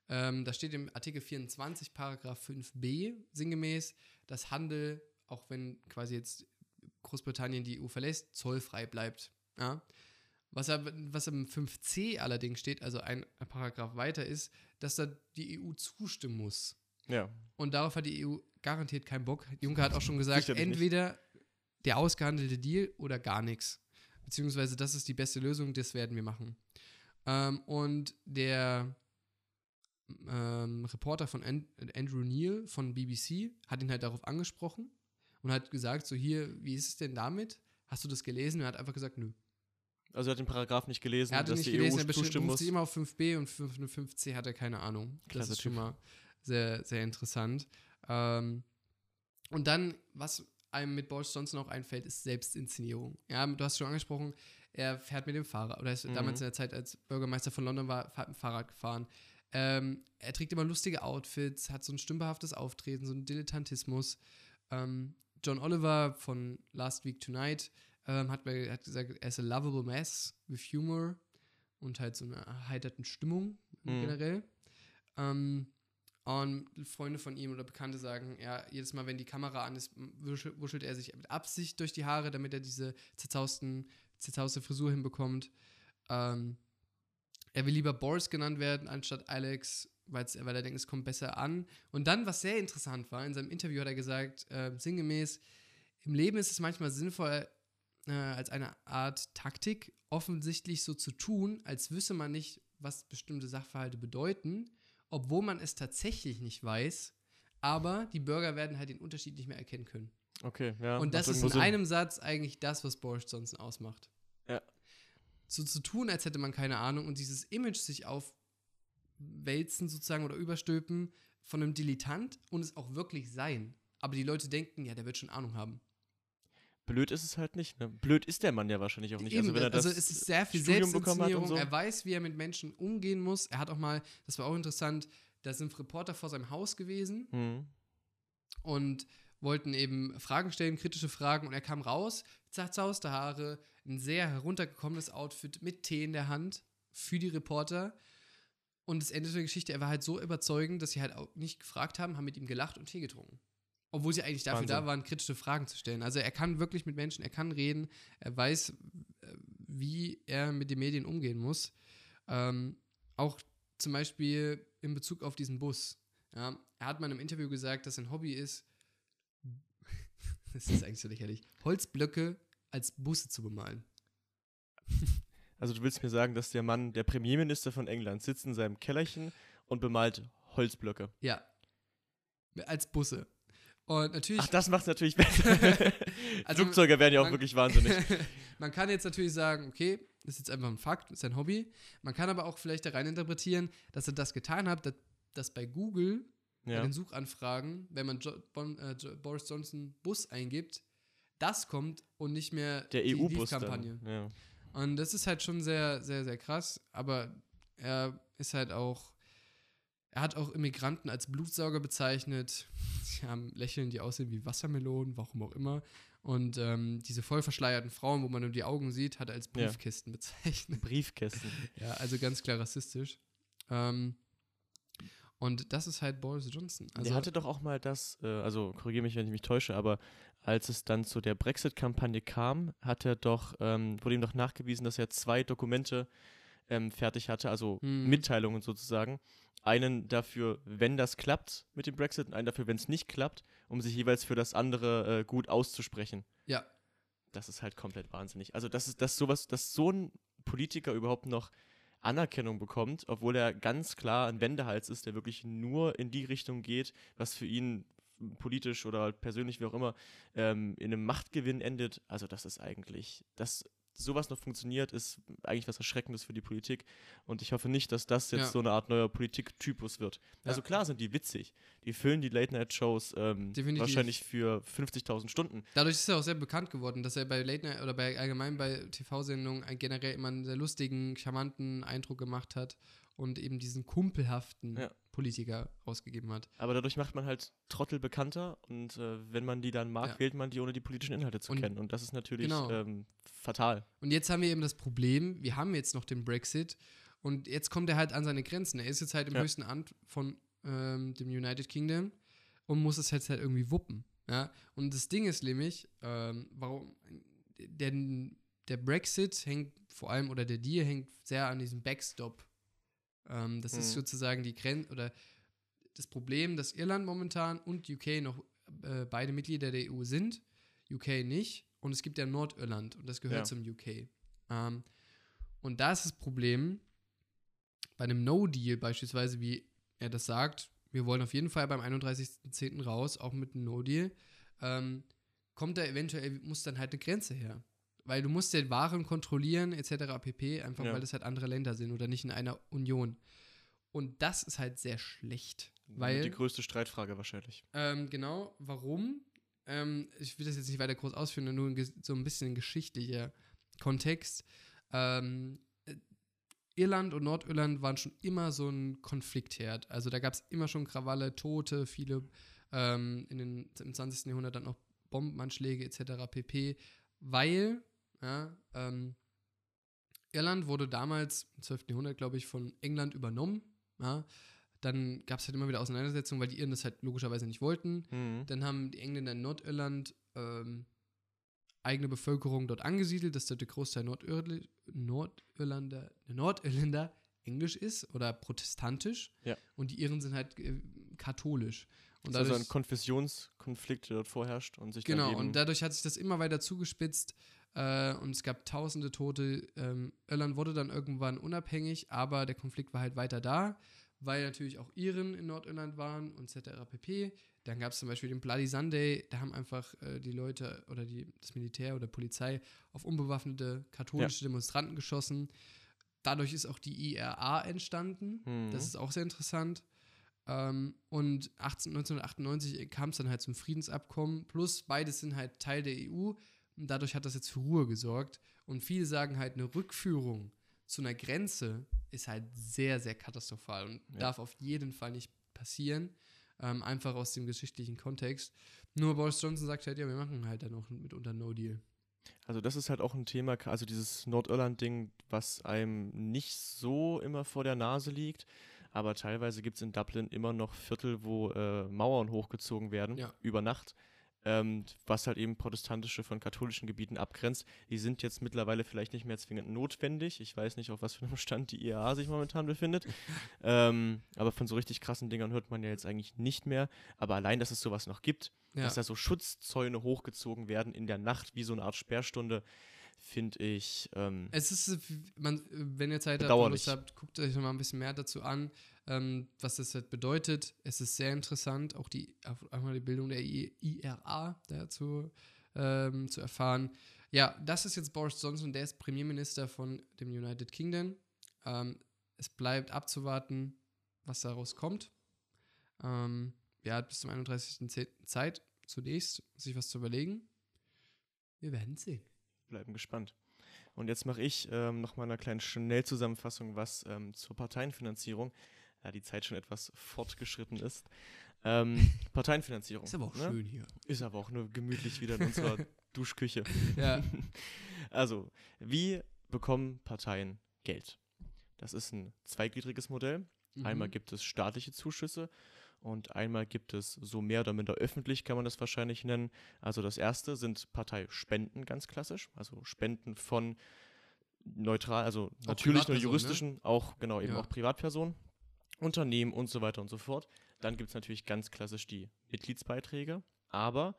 ähm, da steht im Artikel 24, Paragraph 5b, sinngemäß, dass Handel, auch wenn quasi jetzt Großbritannien die EU verlässt, zollfrei bleibt. Ja? Was, was im 5c allerdings steht, also ein Paragraph weiter ist, dass da die EU zustimmen muss. Ja. Und darauf hat die EU garantiert keinen Bock. Juncker hat auch schon gesagt, Sicherlich nicht. entweder der ausgehandelte Deal oder gar nichts. Beziehungsweise das ist die beste Lösung, das werden wir machen. Ähm, und der ähm, Reporter von An Andrew Neil von BBC hat ihn halt darauf angesprochen und hat gesagt, so hier, wie ist es denn damit? Hast du das gelesen? Und er hat einfach gesagt, nö. Also er hat den Paragraph nicht gelesen, Er hatte dass nicht die gelesen, EU er zustimmen muss. sich immer auf 5b und 5, 5c hat er keine Ahnung. Das Klasse ist schon mal sehr, sehr interessant. Ähm, und dann, was einem mit Boris Johnson auch einfällt, ist Selbstinszenierung. Ja, du hast schon angesprochen, er fährt mit dem Fahrrad, oder ist Mhm. damals in der Zeit, als Bürgermeister von London war, hat mit dem Fahrrad gefahren. Ähm, er trägt immer lustige Outfits, hat so ein stümperhaftes Auftreten, so einen Dilettantismus. Ähm, John Oliver von Last Week Tonight ähm, hat, hat gesagt, er ist a lovable mess with humor und halt so eine erheiterten Stimmung Mhm. generell. Ähm, und Freunde von ihm oder Bekannte sagen, ja, jedes Mal, wenn die Kamera an ist, wuschelt, wuschelt er sich mit Absicht durch die Haare, damit er diese zerzausten, zerzauste Frisur hinbekommt. Ähm, er will lieber Boris genannt werden, anstatt Alex, weil er denkt, es kommt besser an. Und dann, was sehr interessant war, in seinem Interview hat er gesagt, äh, sinngemäß, im Leben ist es manchmal sinnvoll, äh, als eine Art Taktik offensichtlich so zu tun, als wüsste man nicht, was bestimmte Sachverhalte bedeuten, obwohl man es tatsächlich nicht weiß, aber die Bürger werden halt den Unterschied nicht mehr erkennen können. Okay, ja. Und das ist in Sinn. einem Satz eigentlich das, was Boris Johnson ausmacht. So zu tun, als hätte man keine Ahnung und dieses Image sich wälzen sozusagen oder überstülpen von einem Dilettant und es auch wirklich sein. Aber die Leute denken, ja, der wird schon Ahnung haben. Blöd ist es halt nicht. Ne? Blöd ist der Mann ja wahrscheinlich auch nicht. Eben, also, wenn er das also es ist sehr viel Studium Selbstinszenierung. so. Er weiß, wie er mit Menschen umgehen muss. Er hat auch mal, das war auch interessant, da sind Reporter vor seinem Haus gewesen Hm. und wollten eben Fragen stellen, kritische Fragen. Und er kam raus, zerzauste Haare, ein sehr heruntergekommenes Outfit mit Tee in der Hand für die Reporter. Und das Ende der Geschichte, er war halt so überzeugend, dass sie halt auch nicht gefragt haben, haben mit ihm gelacht und Tee getrunken. Obwohl sie eigentlich dafür Wahnsinn. da waren, kritische Fragen zu stellen. Also er kann wirklich mit Menschen, er kann reden, er weiß, äh, wie er mit den Medien umgehen muss. Ähm, auch zum Beispiel in Bezug auf diesen Bus. Ja, er hat mal in einem Interview gesagt, dass sein Hobby ist, das ist eigentlich so lächerlich, Holzblöcke als Busse zu bemalen. Also du willst mir sagen, dass der Mann, der Premierminister von England, sitzt in seinem Kellerchen und bemalt Holzblöcke. Ja. Als Busse. Und natürlich. Ach, das macht natürlich besser. Also, Flugzeuge werden ja auch man- wirklich wahnsinnig. man kann jetzt natürlich sagen, okay, das ist jetzt einfach ein Fakt, ist ein Hobby. Man kann aber auch vielleicht da rein interpretieren, dass er das getan hat, dass, dass bei Google, bei Ja. den Suchanfragen, wenn man jo bon, äh, Boris Johnson Bus eingibt, das kommt und nicht mehr Der die EU-Bus Leave-Kampagne. dann. Ja. Und das ist halt schon sehr, sehr, sehr krass. Aber er ist halt auch. Er hat auch Immigranten als Blutsauger bezeichnet. Sie haben Lächeln, die aussehen wie Wassermelonen, warum auch immer. Und ähm, diese voll verschleierten Frauen, wo man nur die Augen sieht, hat er als Ja. Briefkisten bezeichnet. Briefkästen. Ja, also ganz klar rassistisch. Ähm, und das ist halt Boris Johnson. Also, der hatte doch auch mal das, äh, also korrigiere mich, wenn ich mich täusche, aber als es dann zu der Brexit-Kampagne kam, hat er doch, ähm, wurde ihm doch nachgewiesen, dass er zwei Dokumente ähm, fertig hatte, also Mhm. Mitteilungen sozusagen. Einen dafür, wenn das klappt mit dem Brexit, und einen dafür, wenn es nicht klappt, um sich jeweils für das andere äh, gut auszusprechen. ja, Das ist halt komplett wahnsinnig. Also, dass, es- dass sowas, dass so ein Politiker überhaupt noch Anerkennung bekommt, obwohl er ganz klar ein Wendehals ist, der wirklich nur in die Richtung geht, was für ihn politisch oder halt persönlich, wie auch immer, ähm, in einem Machtgewinn endet. Also das ist eigentlich, dass sowas noch funktioniert, ist eigentlich was Erschreckendes für die Politik. Und ich hoffe nicht, dass das jetzt Ja. so eine Art neuer Politiktypus wird. Also Ja. klar sind die witzig. Die füllen die Late-Night-Shows ähm, wahrscheinlich für 50.000 Stunden. Dadurch ist er auch sehr bekannt geworden, dass er bei Late Night oder bei allgemein bei TV-Sendungen generell immer einen sehr lustigen, charmanten Eindruck gemacht hat und eben diesen kumpelhaften Ja. Politiker rausgegeben hat. Aber dadurch macht man halt Trottel bekannter und äh, wenn man die dann mag, Ja. wählt man die, ohne die politischen Inhalte zu Und- kennen. Und das ist natürlich Genau. ähm, fatal. Und jetzt haben wir eben das Problem, wir haben jetzt noch den Brexit und jetzt kommt er halt an seine Grenzen. Er ist jetzt halt im Ja. höchsten Amt von ähm, dem United Kingdom und muss es jetzt halt irgendwie wuppen. Ja? Und das Ding ist nämlich, ähm, warum der, der Brexit hängt vor allem, oder der Deal hängt sehr an diesem Backstop. Ähm, das ist Mhm. sozusagen die Grenze, oder das Problem, dass Irland momentan und UK noch äh, beide Mitglieder der EU sind, UK nicht. Und es gibt ja Nordirland und das gehört Ja. zum UK. Ähm, und da ist das Problem, bei einem No-Deal beispielsweise, wie er das sagt, wir wollen auf jeden Fall beim 31.10. raus, auch mit einem No-Deal, ähm, kommt da eventuell, muss dann halt eine Grenze her. Weil du musst ja Waren kontrollieren, etc. pp., einfach Ja. weil das halt andere Länder sind oder nicht in einer Union. Und das ist halt sehr schlecht. Weil, die größte Streitfrage wahrscheinlich. ähm, genau, warum? Ähm, ich will das jetzt nicht weiter groß ausführen, nur so ein bisschen geschichtlicher Kontext. Ähm, äh, Irland und Nordirland waren schon immer so ein Konfliktherd. Also da gab es immer schon Krawalle, Tote, viele ähm, in den, im 20. Jahrhundert dann auch Bombenanschläge etc. pp. Weil ja, ähm, Irland wurde damals im 12. Jahrhundert, glaube ich, von England übernommen. Ja. Dann gab es halt immer wieder Auseinandersetzungen, weil die Iren das halt logischerweise nicht wollten. Mhm. Dann haben die Engländer in Nordirland ähm, eigene Bevölkerung dort angesiedelt, dass dort der Großteil Nordirl Nordirlander, Nordirländer Englisch ist oder protestantisch. Ja. Und die Iren sind halt äh, katholisch. Und Das ist also dadurch, ein Konfessionskonflikt, der dort vorherrscht und sich genau, und dadurch hat sich das immer weiter zugespitzt äh, und es gab tausende Tote. Ähm, Irland wurde dann irgendwann unabhängig, aber der Konflikt war halt weiter da, weil natürlich auch Iren in Nordirland waren und etc. pp. Dann gab es zum Beispiel den Bloody Sunday, da haben einfach äh, die Leute oder die, das Militär oder Polizei auf unbewaffnete katholische Demonstranten geschossen. dadurch ist auch die IRA entstanden. Mhm. Das ist auch sehr interessant. Ähm, und 18, 1998 kam es dann halt zum Friedensabkommen. Plus beides sind halt Teil der EU. Und dadurch hat das jetzt für Ruhe gesorgt. Und viele sagen halt, eine Rückführung zu einer Grenze ist halt sehr, sehr katastrophal und Ja. darf auf jeden Fall nicht passieren. Ähm, einfach aus dem geschichtlichen Kontext. Nur Boris Johnson sagt halt, ja, wir machen halt dann auch mitunter No Deal. Also das ist halt auch ein Thema, also dieses Nordirland-Ding, was einem nicht so immer vor der Nase liegt, aber teilweise gibt es in Dublin immer noch Viertel, wo äh, Mauern hochgezogen werden, Ja. über Nacht, ähm, was halt eben protestantische von katholischen Gebieten abgrenzt. Die sind jetzt mittlerweile vielleicht nicht mehr zwingend notwendig. Ich weiß nicht, auf was für einem Stand die IAA sich momentan befindet. ähm, aber von so richtig krassen Dingern hört man ja jetzt eigentlich nicht mehr. Aber allein, dass es sowas noch gibt, Ja. dass da so Schutzzäune hochgezogen werden in der Nacht, wie so eine Art Sperrstunde, finde ich. Ähm, Es ist, äh, man, äh, wenn ihr Zeit habt. Lust habt, guckt euch mal ein bisschen mehr dazu an, ähm, was das halt bedeutet. Es ist sehr interessant, auch die, auch einmal die Bildung der IRA dazu ähm, zu erfahren. Ja, das ist jetzt Boris Johnson, der ist Premierminister von dem United Kingdom. Ähm, es bleibt abzuwarten, was daraus kommt. Ähm, hat bis zum 31.10. Zeit, zunächst sich was zu überlegen. Wir werden sehen. Bleiben gespannt. Und jetzt mache ich ähm, noch mal eine kleine Schnellzusammenfassung, was ähm, zur Parteienfinanzierung, da die Zeit schon etwas fortgeschritten ist. Ähm, Parteienfinanzierung. Ist aber auch ne? schön hier. Ist aber auch nur gemütlich wieder in unserer Duschküche. Ja. Also, wie bekommen Parteien Geld? Das ist ein zweigliedriges Modell. Einmal Mhm. gibt es staatliche Zuschüsse und einmal gibt es so mehr oder minder öffentlich, kann man das wahrscheinlich nennen. Also das erste sind Parteispenden, ganz klassisch. Also Spenden von neutral, also natürlich nur ne? juristischen, auch genau eben Ja. auch Privatpersonen, Unternehmen und so weiter und so fort. Dann gibt es natürlich ganz klassisch die Mitgliedsbeiträge. Aber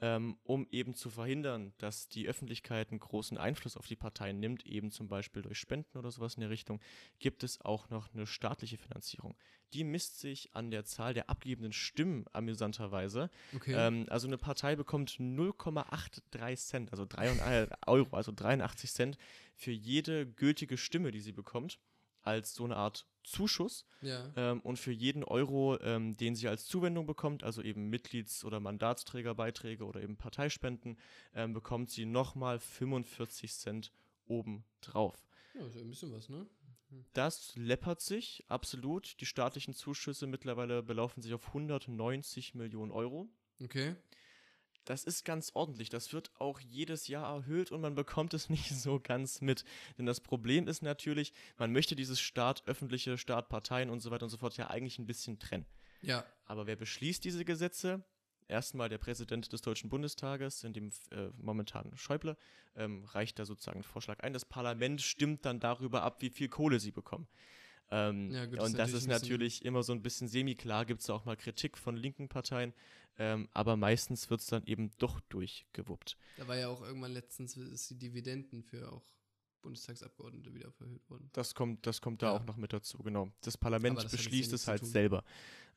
ähm, um eben zu verhindern, dass die Öffentlichkeit einen großen Einfluss auf die Parteien nimmt, eben zum Beispiel durch Spenden oder sowas in der Richtung, gibt es auch noch eine staatliche Finanzierung. Die misst sich an der Zahl der abgegebenen Stimmen amüsanterweise. Okay. Ähm, also eine Partei bekommt 0,83 Cent, also 3 und, äh, Euro, also 83 Cent für jede gültige Stimme, die sie bekommt, als so eine Art Zuschuss. ja. Ähm, und für jeden Euro, ähm, den sie als Zuwendung bekommt, also eben Mitglieds- oder Mandatsträgerbeiträge oder eben Parteispenden, ähm, bekommt sie nochmal 45 Cent obendrauf. Ja, ist ja ein bisschen was, ne? Das läppert sich absolut. Die staatlichen Zuschüsse mittlerweile belaufen sich auf 190 Millionen Euro. Okay. Das ist ganz ordentlich. Das wird auch jedes Jahr erhöht und man bekommt es nicht so ganz mit. Denn das Problem ist natürlich, man möchte dieses Staat, öffentliche Staatparteien und so weiter und so fort ja eigentlich ein bisschen trennen. Ja. Aber wer beschließt diese Gesetze? Erstmal der Präsident des Deutschen Bundestages, in dem äh, momentan Schäuble, ähm, reicht da sozusagen einen Vorschlag ein. Das Parlament stimmt dann darüber ab, wie viel Kohle sie bekommen. Ähm, Ja, gut, und das ist natürlich immer so ein bisschen semi-klar, gibt es auch mal Kritik von linken Parteien, ähm, aber meistens wird es dann eben doch durchgewuppt. Da war ja auch irgendwann letztens ist die Dividenden für auch Bundestagsabgeordnete wieder verhöht worden. Das kommt, das kommt da Ja. auch noch mit dazu, genau. Das Parlament das beschließt es halt selber.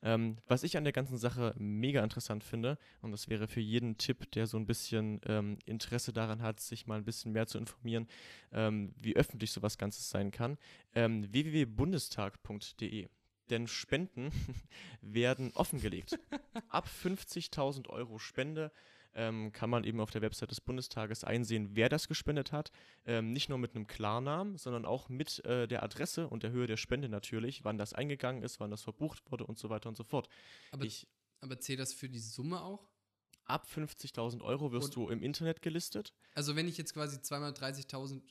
Ähm, was ich an der ganzen Sache mega interessant finde, und das wäre für jeden Tipp, der so ein bisschen ähm, Interesse daran hat, sich mal ein bisschen mehr zu informieren, ähm, wie öffentlich sowas Ganzes sein kann, ähm, www.bundestag.de. Denn Spenden werden offengelegt. Ab 50.000 Euro Spende ähm, kann man eben auf der Website des Bundestages einsehen, wer das gespendet hat. Ähm, nicht nur mit einem Klarnamen, sondern auch mit äh, der Adresse und der Höhe der Spende natürlich, wann das eingegangen ist, wann das verbucht wurde und so weiter und so fort. Aber, ich, aber zählt das für die Summe auch? ab 50.000 Euro wirst Und- du im Internet gelistet. Also wenn ich jetzt quasi zweimal 30.000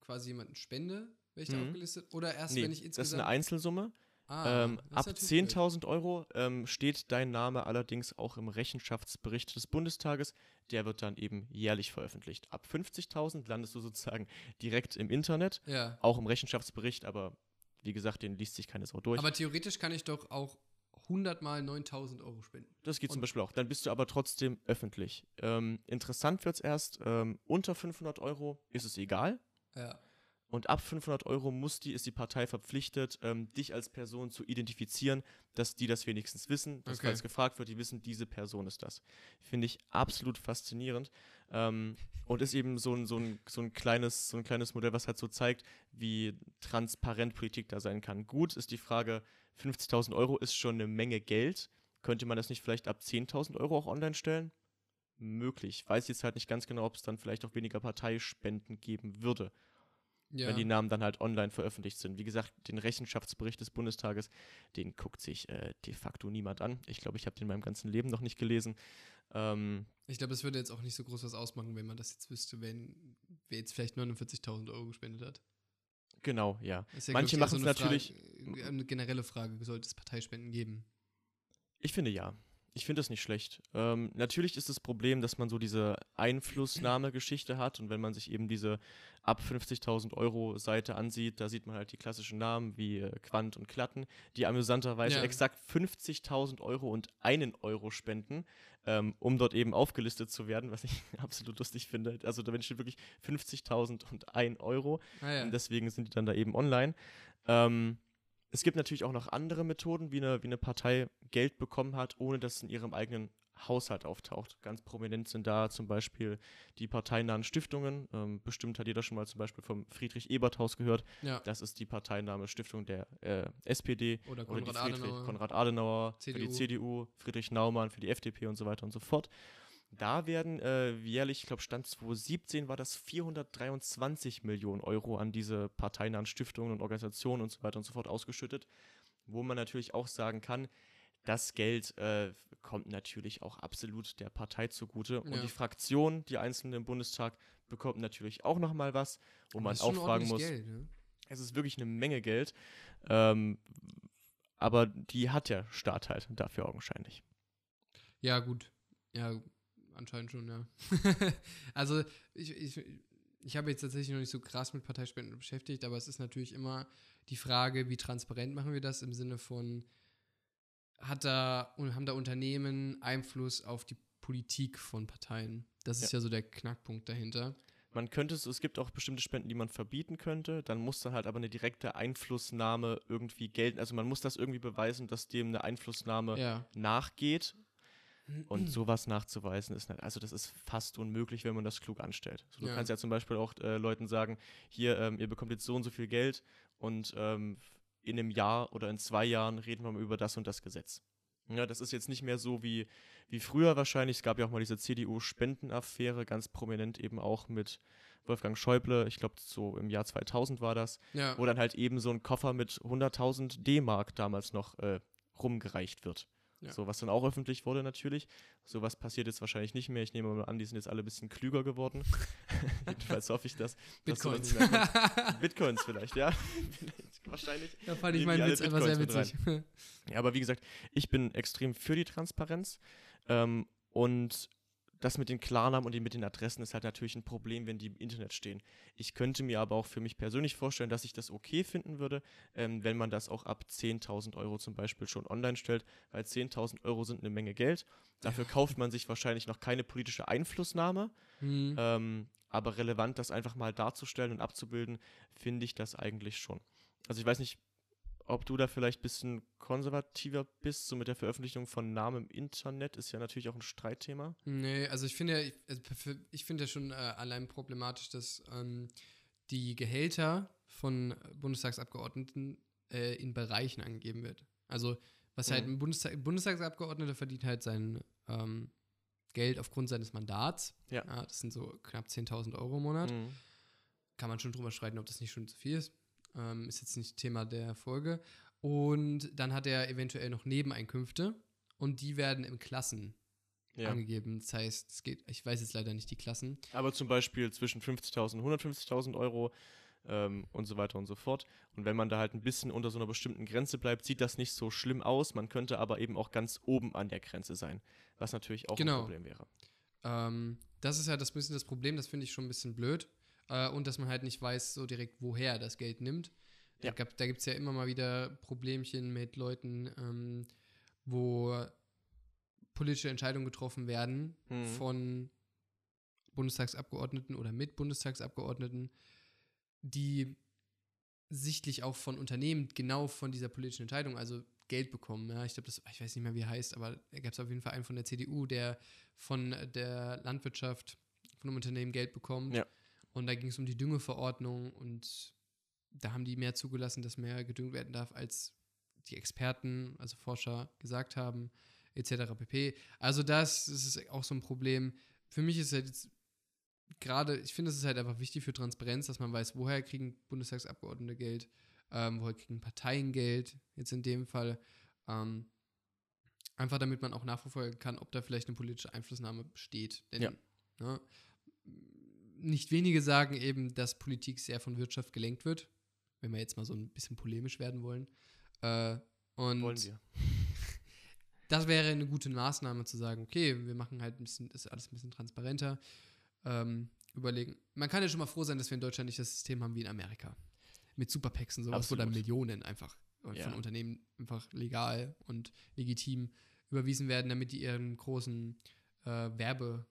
quasi jemanden spende, werde ich da Mhm. aufgelistet? Oder erst Nee, wenn ich das ist insgesamt... eine Einzelsumme. Ah, ähm, ab ist natürlich blöd. 10.000 Euro ähm, steht dein Name allerdings auch im Rechenschaftsbericht des Bundestages. Der wird dann eben jährlich veröffentlicht. Ab 50.000 landest du sozusagen direkt im Internet, Ja. auch im Rechenschaftsbericht, aber wie gesagt, den liest sich keine Sau durch. Aber theoretisch kann ich doch auch 100 mal 9.000 Euro spenden. das geht zum und- Beispiel auch. Dann bist du aber trotzdem öffentlich. Ähm, interessant wird es erst, ähm, unter 500 Euro ist es egal. Ja. Und ab 500 Euro muss die, ist die Partei verpflichtet, ähm, dich als Person zu identifizieren, dass die das wenigstens wissen, dass Okay. falls gefragt wird, die wissen, diese Person ist das. Finde ich absolut faszinierend. Ähm, und ist eben so ein, so, ein, so, ein kleines, so ein kleines Modell, was halt so zeigt, wie transparent Politik da sein kann. Gut ist die Frage, 50.000 Euro ist schon eine Menge Geld. Könnte man das nicht vielleicht ab 10.000 Euro auch online stellen? Möglich. Weiß jetzt halt nicht ganz genau, ob es dann vielleicht auch weniger Parteispenden geben würde Ja. wenn die Namen dann halt online veröffentlicht sind. Wie gesagt, den Rechenschaftsbericht des Bundestages, den guckt sich äh, de facto niemand an. Ich glaube, ich habe den in meinem ganzen Leben noch nicht gelesen. Ähm, Ich glaube, es würde jetzt auch nicht so groß was ausmachen, wenn man das jetzt wüsste, wenn wer jetzt vielleicht 49.000 Euro gespendet hat. genau, ja. Ja, Manche machen's eine natürlich- Frage, eine generelle Frage, sollte es Parteispenden geben? Ich finde ja. Ich finde das nicht schlecht. Ähm, natürlich ist das Problem, dass man so diese Einflussnahme-Geschichte hat und wenn man sich eben diese ab 50.000 Euro Seite ansieht, da sieht man halt die klassischen Namen wie äh, Quant und Klatten, die amüsanterweise Ja. exakt 50.000 Euro und einen Euro spenden, ähm, um dort eben aufgelistet zu werden, was ich absolut lustig finde. Also da steht wirklich 50.000 und ein Euro. Ah ja. Und deswegen sind die dann da eben online. Ähm, es gibt natürlich auch noch andere Methoden, wie eine, wie eine Partei Geld bekommen hat, ohne dass es in ihrem eigenen Haushalt auftaucht. Ganz prominent sind da zum Beispiel die parteinahen Stiftungen. Ähm, bestimmt hat jeder schon mal zum Beispiel vom Friedrich-Ebert-Haus gehört. ja. Das ist die parteinahme Stiftung der äh, SPD Oder oder Konrad Friedrich, Adenauer. Konrad Adenauer für die. CDU, Friedrich Naumann für die FDP und so weiter und so fort. Da werden äh, jährlich, ich glaube Stand 2017 war das 423 Millionen Euro an diese parteinahen Stiftungen und Organisationen und so weiter und so fort ausgeschüttet, wo man natürlich auch sagen kann, das Geld äh, kommt natürlich auch absolut der Partei zugute. Und Ja. die Fraktion, die Einzelne im Bundestag, bekommt natürlich auch nochmal was, wo man auch fragen muss. Geld, ne? Es ist wirklich eine Menge Geld. Ähm, aber die hat der Staat halt dafür augenscheinlich. Ja, gut. Ja, anscheinend schon, ja. also, ich, ich, ich habe jetzt tatsächlich noch nicht so krass mit Parteispenden beschäftigt, aber es ist natürlich immer die Frage, wie transparent machen wir das im Sinne von, hat da, haben da Unternehmen Einfluss auf die Politik von Parteien? Das ist ja, so der Knackpunkt dahinter. Man könnte es, es gibt auch bestimmte Spenden, die man verbieten könnte. Dann muss dann halt aber eine direkte Einflussnahme irgendwie gelten. Also man muss das irgendwie beweisen, dass dem eine Einflussnahme Ja. nachgeht. Und sowas nachzuweisen ist nicht, also das ist fast unmöglich, wenn man das klug anstellt. So, du Ja. kannst ja zum Beispiel auch äh, Leuten sagen, hier, ähm, ihr bekommt jetzt so und so viel Geld und ähm, in einem Jahr oder in zwei Jahren reden wir mal über das und das Gesetz. Ja, das ist jetzt nicht mehr so wie, wie früher wahrscheinlich. Es gab ja auch mal diese CDU-Spendenaffäre, ganz prominent eben auch mit Wolfgang Schäuble. Ich glaube, so im Jahr 2000 war das Ja. wo dann halt eben so ein Koffer mit 100.000 D-Mark damals noch äh, rumgereicht wird. Ja. So, was dann auch öffentlich wurde natürlich. So was passiert jetzt wahrscheinlich nicht mehr. Ich nehme mal an, die sind jetzt alle ein bisschen klüger geworden. Jedenfalls hoffe ich das. Bitcoins. Bitcoins vielleicht, ja. Wahrscheinlich. da fand ich meinen Witz einfach sehr Bitcoins witzig. Ja, aber wie gesagt, ich bin extrem für die Transparenz. Ähm, und das mit den Klarnamen und mit den Adressen ist halt natürlich ein Problem, wenn die im Internet stehen. Ich könnte mir aber auch für mich persönlich vorstellen, dass ich das okay finden würde, ähm, wenn man das auch ab 10.000 Euro zum Beispiel schon online stellt, weil 10.000 Euro sind eine Menge Geld. Dafür kauft man sich wahrscheinlich noch keine politische Einflussnahme. Hm. Ähm, aber relevant, das einfach mal darzustellen und abzubilden, finde ich das eigentlich schon. Also ich weiß nicht, ob du da vielleicht ein bisschen konservativer bist, so mit der Veröffentlichung von Namen im Internet, ist ja natürlich auch ein Streitthema. Nee, also ich finde ja, ich, also ich finde ja schon äh, allein problematisch, dass ähm, die Gehälter von Bundestagsabgeordneten äh, in Bereichen angegeben wird. Also was halt Mhm. ein Bundestag, Bundestagsabgeordneter verdient halt sein ähm, Geld aufgrund seines Mandats. Ja. das sind so knapp 10.000 Euro im Monat. Mhm. Kann man schon drüber streiten, ob das nicht schon zu viel ist. Ähm, ist jetzt nicht Thema der Folge. Und dann hat er eventuell noch Nebeneinkünfte und die werden in Klassen Ja. angegeben. Das heißt, es geht, ich weiß jetzt leider nicht die Klassen. Aber zum Beispiel zwischen 50.000 und 150.000 Euro ähm, und so weiter und so fort. Und wenn man da halt ein bisschen unter so einer bestimmten Grenze bleibt, sieht das nicht so schlimm aus. Man könnte aber eben auch ganz oben an der Grenze sein, was natürlich auch Genau. ein Problem wäre. Ähm, das ist ja das bisschen das Problem, das finde ich schon ein bisschen blöd. Äh, und dass man halt nicht weiß so direkt, woher er das Geld nimmt. Ja. Da, gab- da gibt es ja immer mal wieder Problemchen mit Leuten, ähm, wo politische Entscheidungen getroffen werden Mhm. von Bundestagsabgeordneten oder mit Bundestagsabgeordneten, die sichtlich auch von Unternehmen genau von dieser politischen Entscheidung, also Geld bekommen. Ja, ich glaube, das, ich weiß nicht mehr, wie er heißt, aber da gab es auf jeden Fall einen von der CDU, der von der Landwirtschaft, von einem Unternehmen Geld bekommt. Ja. Und da ging es um die Düngeverordnung und da haben die mehr zugelassen, dass mehr gedüngt werden darf, als die Experten, also Forscher, gesagt haben, etc. pp. Also das, das ist auch so ein Problem. Für mich ist es halt jetzt gerade, ich finde, es ist halt einfach wichtig für Transparenz, dass man weiß, woher kriegen Bundestagsabgeordnete Geld, ähm, woher kriegen Parteien Geld, jetzt in dem Fall. Ähm, einfach damit man auch nachverfolgen kann, ob da vielleicht eine politische Einflussnahme besteht. Denn Ja. ne, nicht wenige sagen eben, dass Politik sehr von Wirtschaft gelenkt wird, wenn wir jetzt mal so ein bisschen polemisch werden wollen. Äh, und Wollen wir. das wäre eine gute Maßnahme zu sagen, okay, wir machen halt ein bisschen, das ist alles ein bisschen transparenter. Ähm, überlegen. Man kann ja schon mal froh sein, dass wir in Deutschland nicht das System haben wie in Amerika. Mit Superpacks und sowas, wo dann Absolut. Millionen einfach Ja. von Unternehmen einfach legal und legitim überwiesen werden, damit die ihren großen äh, Werbe,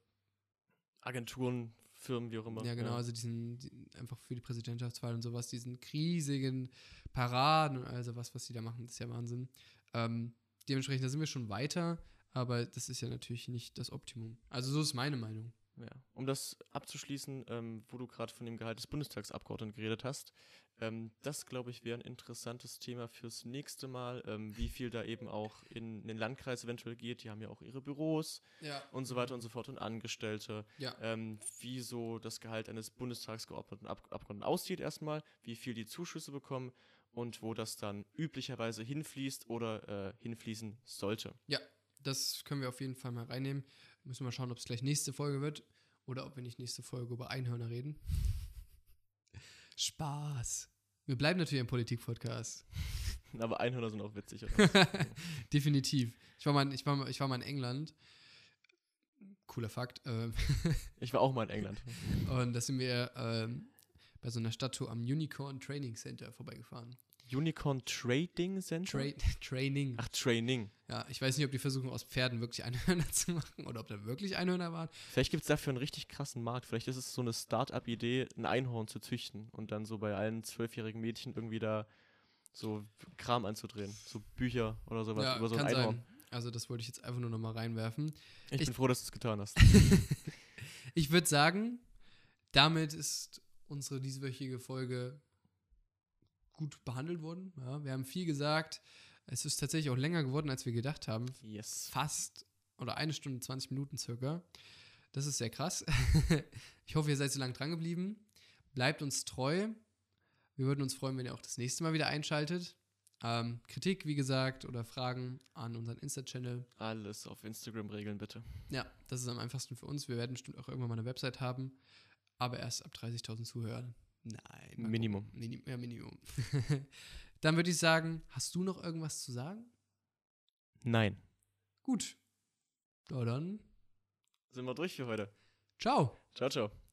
Agenturen, Firmen, wie auch immer. ja genau, also diesen, die, einfach für die Präsidentschaftswahl und sowas, diesen riesigen Paraden und also was, was die da machen, das ist ja Wahnsinn. Ähm, dementsprechend, da sind wir schon weiter, aber das ist ja natürlich nicht das Optimum. Also so ist meine Meinung. Ja. Um das abzuschließen, ähm, wo du gerade von dem Gehalt des Bundestagsabgeordneten geredet hast, ähm, das glaube ich wäre ein interessantes Thema fürs nächste Mal, ähm, wie viel da eben auch in, in den Landkreis eventuell geht. Die haben ja auch ihre Büros Ja. und so weiter und so fort und Angestellte. Ja. Ähm, wie so das Gehalt eines Bundestagsgeordneten Ab Abgeordneten aussieht erstmal, wie viel die Zuschüsse bekommen und wo das dann üblicherweise hinfließt oder äh, hinfließen sollte. Ja, das können wir auf jeden Fall mal reinnehmen. Müssen wir mal schauen, ob es gleich nächste Folge wird oder ob wir nicht nächste Folge über Einhörner reden. Spaß. Wir bleiben natürlich im Politik-Podcast. Aber Einhörner sind auch witzig. Definitiv. Ich war, mal, ich, war mal, ich war mal in England. Cooler Fakt. Ähm, ich war auch mal in England. und da sind wir ähm, bei so einer Statue am Unicorn Training Center vorbeigefahren. Unicorn Trading Center? Tra Training. Ach, Training. Ja, ich weiß nicht, ob die versuchen, aus Pferden wirklich Einhörner zu machen oder ob da wirklich Einhörner waren. Vielleicht gibt es dafür einen richtig krassen Markt. Vielleicht ist es so eine Start-up-Idee, ein Einhorn zu züchten und dann so bei allen zwölfjährigen Mädchen irgendwie da so Kram anzudrehen. So Bücher oder sowas ja, über so ein Einhorn. sein. Also das wollte ich jetzt einfach nur noch mal reinwerfen. Ich, Ich- bin froh, dass du es getan hast. Ich würde sagen, damit ist unsere dieswöchige Folge gut behandelt worden. Ja, wir haben viel gesagt. Es ist tatsächlich auch länger geworden, als wir gedacht haben. yes. Fast oder eine Stunde 20 Minuten circa. Das ist sehr krass. ich hoffe, ihr seid so lange dran geblieben. Bleibt uns treu. Wir würden uns freuen, wenn ihr auch das nächste Mal wieder einschaltet. Ähm, Kritik, wie gesagt, oder Fragen an unseren Insta-Channel. Alles auf Instagram regeln, bitte. Ja, das ist am einfachsten für uns. Wir werden bestimmt auch irgendwann mal eine Website haben, aber erst ab 30.000 Zuhörern. Nein. Minimum. Minim ja, Minimum. Dann würde ich sagen, hast du noch irgendwas zu sagen? Nein. Gut. Ja, dann. Sind wir durch für heute. Ciao. Ciao, ciao.